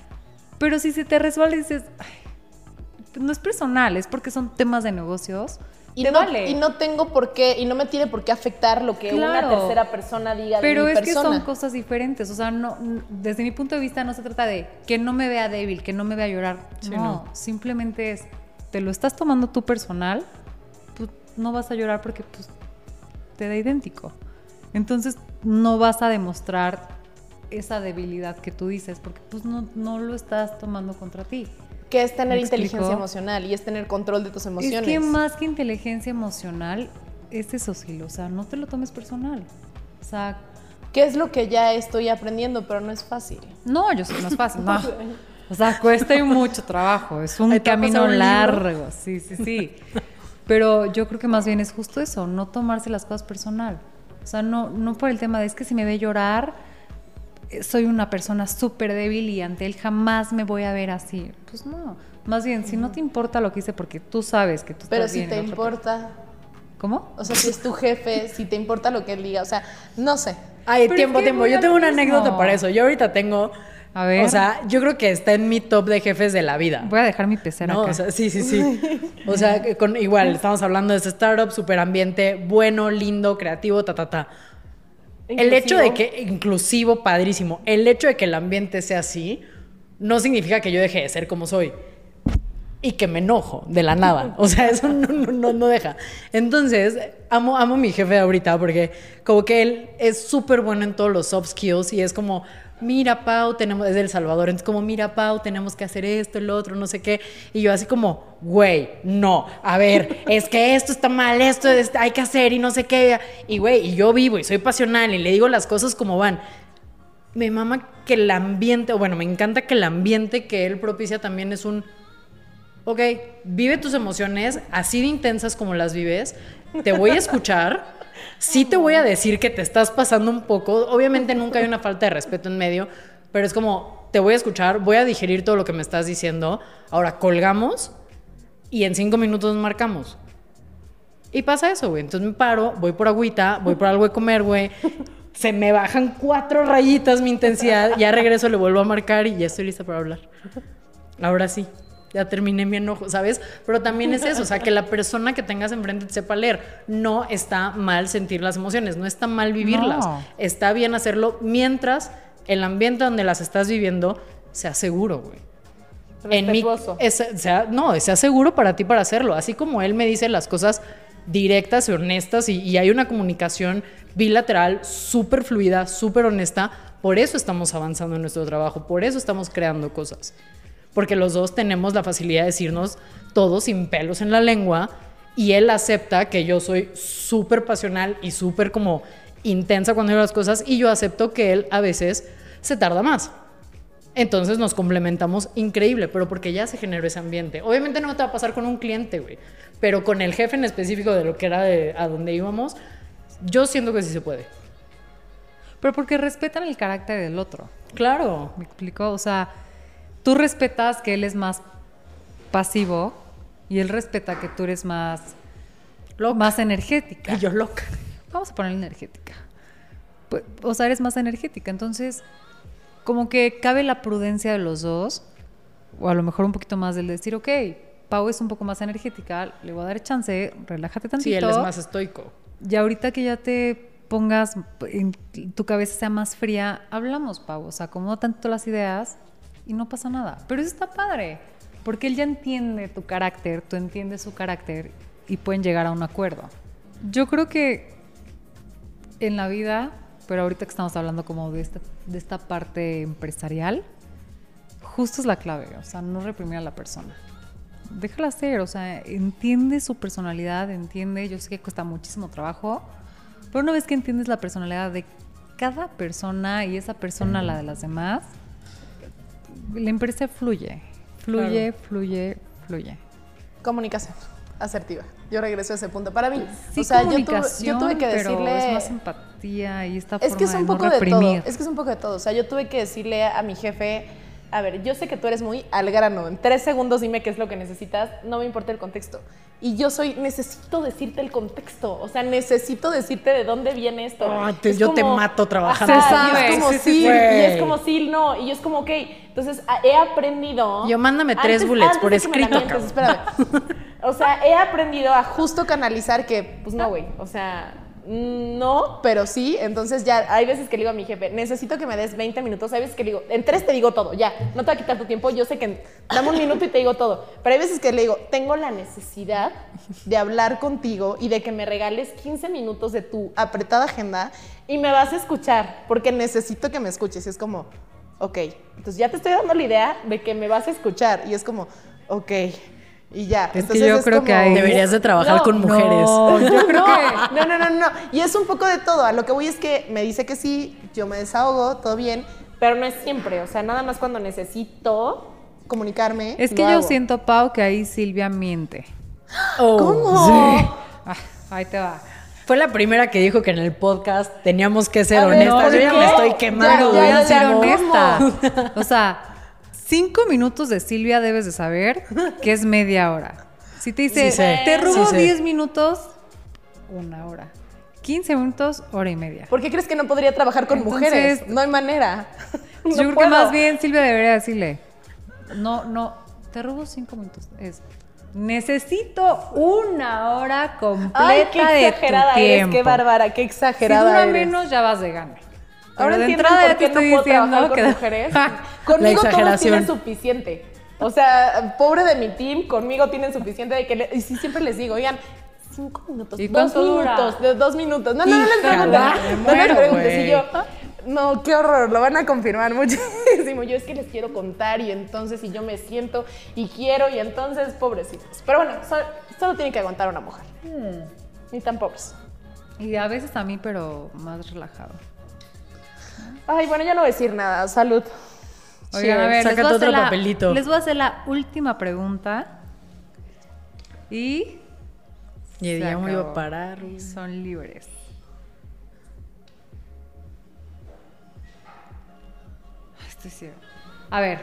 Pero si se te resbala y dices, "Ay, no es personal, es porque son temas de negocios. Y te no, vale. y no tengo por qué, y no me tiene por qué afectar lo que una tercera persona diga Pero de mi es que son cosas diferentes. O sea, no, desde mi punto de vista no se trata de que no me vea débil, que no me vea llorar. Sí, no, no. simplemente es, te lo estás tomando tú personal, pues no vas a llorar porque pues, te da idéntico. Entonces no vas a demostrar esa debilidad que tú dices porque pues no, no lo estás tomando contra ti. Que es tener ¿Me inteligencia emocional y es tener control de tus emociones. Es que más que inteligencia emocional es eso, sí, o sea, no te lo tomes personal. O sea, ¿Qué es lo que ya estoy aprendiendo? Pero no es fácil. No, yo sé que no es fácil, no. O sea, cuesta y mucho trabajo, es un camino largo, sí, sí, sí. Pero yo creo que más bien es justo eso, no tomarse las cosas personal. O sea, no, no por el tema de es que si me ve llorar, soy una persona súper débil y ante él jamás me voy a ver así. Pues no, más bien, si no te importa lo que hice porque tú sabes que tú Pero estás si bien te importa, ¿Cómo? o sea, si es tu jefe, si te importa lo que él diga, o sea, no sé. Ay, Pero tiempo, tiempo. Yo tengo una mismo. anécdota para eso. Yo ahorita tengo. A ver. O sea, yo creo que está en mi top de jefes de la vida. Voy a dejar mi pecera No, acá. o sea, sí, sí, sí. O sea, que con, igual, estamos hablando de este startup, super ambiente, bueno, lindo, creativo, ta, ta, ta. El hecho de que, inclusivo, padrísimo, el hecho de que el ambiente sea así, no significa que yo deje de ser como soy. Y que me enojo de la nada. O sea, eso no, no, no, no deja. Entonces, amo, amo a mi jefe ahorita porque como que él es súper bueno en todos los soft skills y es como, mira, Pau, tenemos, es de El Salvador, entonces como, mira, Pau, tenemos que hacer esto, el otro, no sé qué. Y yo así como, güey, no, a ver, es que esto está mal, esto es- hay que hacer y no sé qué. Y güey, y yo vivo y soy pasional y le digo las cosas como van. Me mama que el ambiente, bueno, me encanta que el ambiente que él propicia también es un, ok, vive tus emociones así de intensas como las vives, te voy a escuchar, sí te voy a decir que te estás pasando un poco, obviamente nunca hay una falta de respeto en medio, pero es como, te voy a escuchar, voy a digerir todo lo que me estás diciendo, ahora colgamos y en cinco minutos marcamos. Y pasa eso, güey. Entonces me paro, voy por agüita, voy por algo de comer, güey. Se me bajan cuatro rayitas mi intensidad, ya regreso, le vuelvo a marcar y ya estoy lista para hablar. Ahora sí, ya terminé mi enojo, ¿sabes? Pero también es eso, o sea, que la persona que tengas enfrente te sepa leer. No está mal sentir las emociones, no está mal vivirlas. No. Está bien hacerlo mientras el ambiente donde las estás viviendo sea seguro, güey. En mi, es- sea, no, sea seguro para ti para hacerlo. Así como él me dice las cosas directas y honestas y, y hay una comunicación bilateral súper fluida, súper honesta, por eso estamos avanzando en nuestro trabajo, por eso estamos creando cosas. Porque los dos tenemos la facilidad de decirnos todo sin pelos en la lengua y él acepta que yo soy súper pasional y súper como intensa cuando digo las cosas y yo acepto que él a veces se tarda más. Entonces nos complementamos increíble, pero porque ya se generó ese ambiente. Obviamente no te va a pasar con un cliente, güey, pero con el jefe en específico de lo que era de a donde íbamos, yo siento que sí se puede. Pero porque respetan el carácter del otro. Claro. ¿Me explico? O sea, tú respetas que él es más pasivo y él respeta que tú eres más, Loca. más energética. Y yo loca. Vamos a poner energética. Pues, o sea, eres más energética. Entonces, como que cabe la prudencia de los dos, o a lo mejor un poquito más del decir, ok, Pau es un poco más energética, le voy a dar chance, relájate tantito. Sí, él es más estoico. Y ahorita que ya te pongas, en tu cabeza sea más fría, hablamos, Pau. O sea, acomoda tanto las ideas y no pasa nada. Pero eso está padre, porque él ya entiende tu carácter, tú entiendes su carácter y pueden llegar a un acuerdo. Yo creo que en la vida, pero ahorita que estamos hablando como de esta, de esta parte empresarial, justo es la clave, o sea, no reprimir a la persona. Déjala ser, o sea, entiende su personalidad, entiende, yo sé que cuesta muchísimo trabajo, pero una vez que entiendes la personalidad de cada persona y esa persona la de las demás, la empresa fluye, fluye, fluye, fluye. Comunicación asertiva. Yo regreso a ese punto. Para mí, Sí, o sea, yo tuve, comunicación, yo tuve que pero decirle... es más empatía y esta Es forma que es un de poco no de todo. Es que es un poco de todo. O sea, yo tuve que decirle a mi jefe a ver, yo sé que tú eres muy al grano. En tres segundos dime qué es lo que necesitas. No me importa el contexto. Y yo soy, necesito decirte el contexto. O sea, necesito decirte de dónde viene esto. Ah, Es yo te mato trabajando. Ajá, Se y sabe, es como sí, sí, sí, y es como sí, no. Y yo es como, ok. Entonces, a- he aprendido. Yo, mándame tres bullets por escrito, mientes, espérame. O sea, he aprendido a justo canalizar que, pues no, güey. O sea, no, pero sí. Entonces ya hay veces que le digo a mi jefe, necesito que me des 20 minutos. Hay veces que le digo, en tres te digo todo, ya. No te va a quitar tu tiempo. Yo sé que dame un minuto y te digo todo. Pero hay veces que le digo, tengo la necesidad de hablar contigo y de que me regales 15 minutos de tu apretada agenda y me vas a escuchar, porque necesito que me escuches. Y es como, ok, entonces ya te estoy dando la idea de que me vas a escuchar. Y es como, ok. Y ya. Es que Entonces yo es creo que hay- Deberías de trabajar No, con mujeres. No, yo creo no, que no, no, no, no. Y es un poco de todo. A lo que voy es que me dice que sí, yo me desahogo, todo bien, pero no es siempre. O sea, nada más cuando necesito comunicarme. es que lo yo hago. siento Pau que ahí Silvia miente. Oh, ¿Cómo? sí. Ah, ahí te va. Fue la primera que dijo que en el podcast teníamos que ser A honestas. ¿por Yo ya me estoy quemando. Ya, Voy ya, a ya, ser honesta. O sea, cinco minutos de Silvia debes de saber que es media hora. Si te dice, Sí te robo sí sé. 10 minutos, una hora. 15 minutos, hora y media. ¿Por qué crees que no podría trabajar con Entonces, mujeres? No hay manera. No Yo creo puedo. que más bien Silvia debería decirle, no, no, te robo cinco minutos. Es, necesito una hora completa Ay, qué de exagerada tu eres, tiempo. qué bárbara, qué Si exagerada dura eres. menos, ya vas de gana. Ahora de entrada ya te no estoy diciendo con que... mujeres. Conmigo todos exageración. tienen suficiente. O sea, pobre de mi team, conmigo tienen suficiente de que le- y siempre les digo, oigan, cinco minutos, ¿Y dos minutos, de dos minutos. No, no, no les me no les preguntes. Y yo, no, qué horror, lo van a confirmar muchísimo. Yo es que les quiero contar y entonces y yo me siento y quiero y entonces, pobrecitos. Pero bueno, so- solo tiene que aguantar una mujer. Hmm. Ni tan pobres. Y a veces a mí, pero más relajado. Ay, bueno, ya no voy a decir nada. Salud. Oigan, a ver, les Sácate voy a, hacer otro la, papelito. les voy a hacer la última pregunta. Y Y Se ya me iba acabó. a parar. son libres. Estoy ciego. A ver,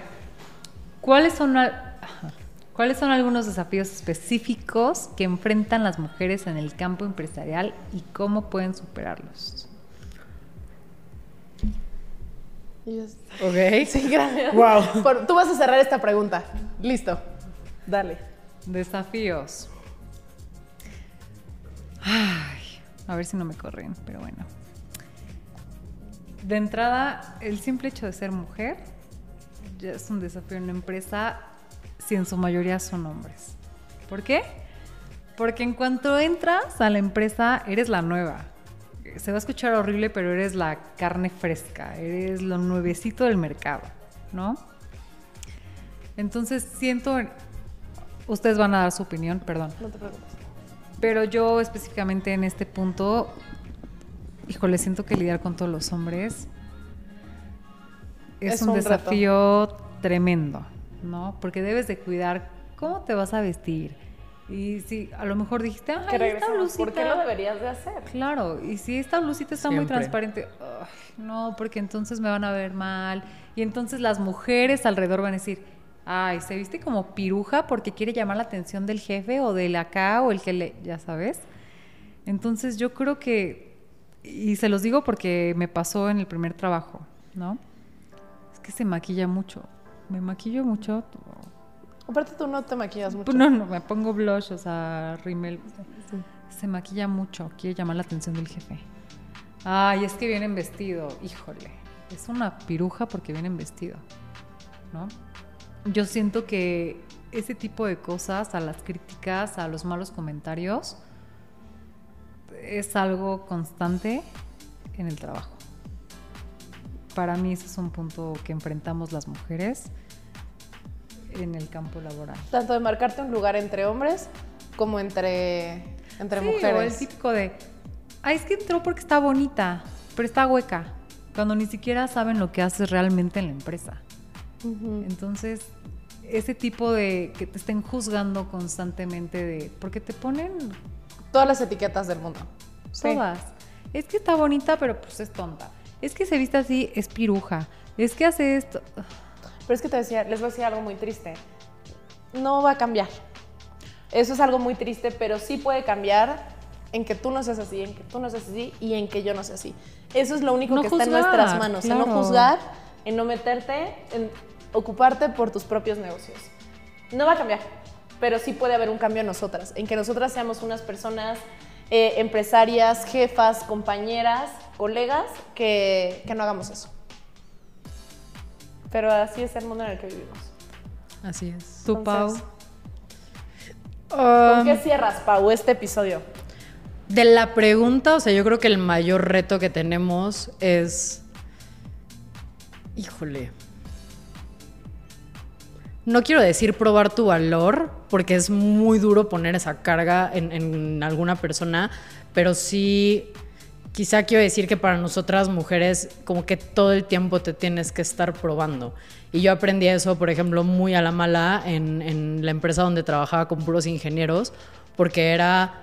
¿cuáles son, al-. ¿cuáles son algunos desafíos específicos que enfrentan las mujeres en el campo empresarial y cómo pueden superarlos? Y yo- Ok. Sí, gracias. Wow. Por- tú vas a cerrar esta pregunta. Listo. Dale. Desafíos. Ay, a ver si no me corren, pero bueno. De entrada, el simple hecho de ser mujer ya es un desafío en una empresa si en su mayoría son hombres. ¿Por qué? Porque en cuanto entras a la empresa, eres la nueva. Se va a escuchar horrible, pero eres la carne fresca, eres lo nuevecito del mercado, ¿no? Entonces siento, ustedes van a dar su opinión, perdón. No te preocupes. Pero yo específicamente en este punto, híjole, siento que lidiar con todos los hombres es, Es un, un reto. desafío tremendo, ¿no? Porque debes de cuidar cómo te vas a vestir. Y si a lo mejor dijiste, Que ay, esta blusita... ¿Por qué lo deberías de hacer? Claro, y si esta blusita está muy transparente, no, porque entonces me van a ver mal. Y entonces las mujeres alrededor van a decir, ay, se viste como piruja porque quiere llamar la atención del jefe o del acá o el que le, ya sabes. Entonces yo creo que, y se los digo porque me pasó en el primer trabajo, ¿no? Es que se maquilla mucho. Me maquillo mucho. Aparte tú no te maquillas mucho. No, no, me pongo blush, o sea, rímel. Se maquilla mucho, quiere llamar la atención del jefe. Ay, es que vienen vestido. Híjole, es una piruja porque vienen vestido, ¿no? Yo siento que ese tipo de cosas, a las críticas, a los malos comentarios, es algo constante en el trabajo. Para mí ese es un punto que enfrentamos las mujeres en el campo laboral. Tanto de marcarte un lugar entre hombres como entre, entre Sí, O el mujeres. típico de, ay, es que entró porque está bonita, pero está hueca. Cuando ni siquiera saben lo que haces realmente en la empresa. Entonces, ese tipo de que te estén juzgando constantemente de, porque te ponen Todas las etiquetas del mundo. Sí. todas. Es que está bonita, pero pues es tonta. Es que se viste así, es piruja. Es que hace esto. Pero es que te decía, les voy a decir algo muy triste. No va a cambiar. Eso es algo muy triste, pero sí puede cambiar en que tú no seas así, en que tú no seas así y en que yo no sea así. Eso es lo único No que está en nuestras manos, en no juzgar, en no meterte, en ocuparte por tus propios negocios. No va a cambiar, pero sí puede haber un cambio en nosotras, en que nosotras seamos unas personas eh, empresarias, jefas, compañeras, colegas, que, que no hagamos eso. Pero así es el mundo en el que vivimos. Así es. Tu Pau. Entonces, Um, ¿Con qué cierras, Pau, este episodio? De la pregunta, o sea, yo creo que el mayor reto que tenemos es. Híjole. No quiero decir probar tu valor, porque es muy duro poner esa carga en, en alguna persona, pero sí. Quizá quiero decir que para nosotras mujeres, como que todo el tiempo te tienes que estar probando. Y yo aprendí eso, por ejemplo, muy a la mala en, en la empresa donde trabajaba con puros ingenieros, porque era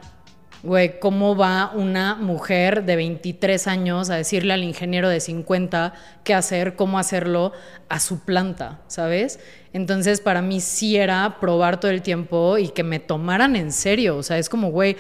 Güey, ¿cómo va una mujer de 23 años a decirle al ingeniero de 50 qué hacer, cómo hacerlo a su planta, ¿sabes? Entonces, para mí sí era probar todo el tiempo y que me tomaran en serio. O sea, es como, güey,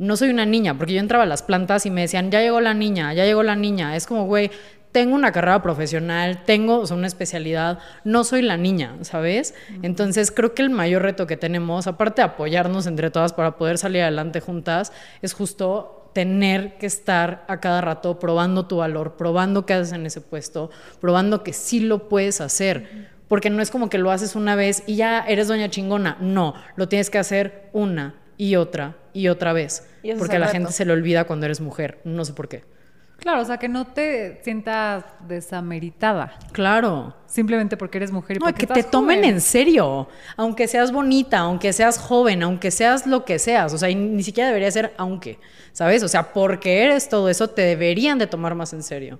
no soy una niña, porque yo entraba a las plantas y me decían, ya llegó la niña, ya llegó la niña. Es como, güey, tengo una carrera profesional, tengo o sea, una especialidad, no soy la niña, ¿sabes? Entonces creo que el mayor reto que tenemos, aparte de apoyarnos entre todas para poder salir adelante juntas, es justo tener que estar a cada rato probando tu valor, probando qué haces en ese puesto, probando que sí lo puedes hacer. Porque no es como que lo haces una vez y ya eres doña chingona. No, lo tienes que hacer una y otra y otra vez. Y Porque a la reto. gente se le olvida cuando eres mujer. No sé por qué. Claro, o sea, que no te sientas desameritada. Claro. Simplemente porque eres mujer y No, porque que te tomen joven. en serio. Aunque seas bonita, aunque seas joven, aunque seas lo que seas. O sea, y ni siquiera debería ser aunque, ¿sabes? O sea, porque eres todo eso, te deberían de tomar más en serio.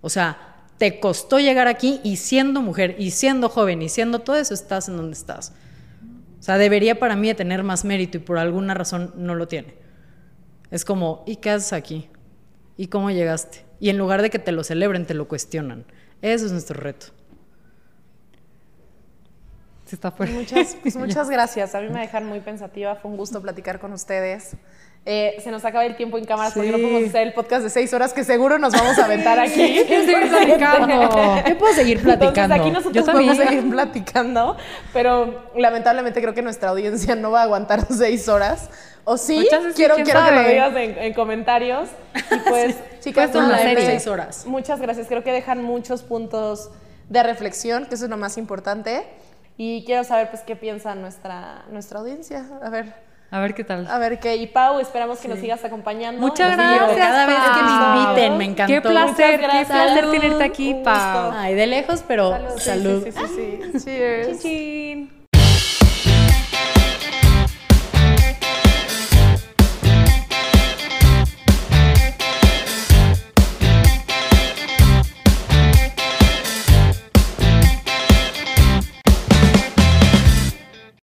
O sea, te costó llegar aquí y siendo mujer, y siendo joven, y siendo todo eso, estás en donde estás. O sea, debería para mí de tener más mérito y por alguna razón no lo tiene. Es como, ¿y qué haces aquí? ¿Y cómo llegaste? Y en lugar de que te lo celebren, te lo cuestionan. Eso es nuestro reto. Sí, está fuerte. Muchas, pues muchas gracias. A mí me dejan muy pensativa. Fue un gusto platicar con ustedes. Eh, se nos acaba el tiempo en cámaras porque no Sí. podemos hacer el podcast de seis horas que seguro nos vamos a aventar aquí. Quiero seguir platicando. Yo puedo seguir Entonces platicando. aquí nosotros Yo podemos seguir platicando, pero lamentablemente creo que nuestra audiencia no va a aguantar seis horas. O sí, Pues sí, quiero, quiero que lo digas en, en comentarios. Y pues, chicas, Puesto en la nuevamente, serie. Seis horas. Muchas gracias. Creo que dejan muchos puntos de reflexión, que eso es lo más importante. Y quiero saber, pues, qué piensa nuestra, nuestra audiencia. A ver, A ver qué tal. a ver qué. Y Pau, esperamos que nos sigas acompañando. Muchas gracias, Cada vez que me inviten, me encantó. Qué placer, qué placer tenerte aquí, Pau. Ay, de lejos, pero Salud. Sí, salud. sí, sí, sí, sí. Cheers. Chin.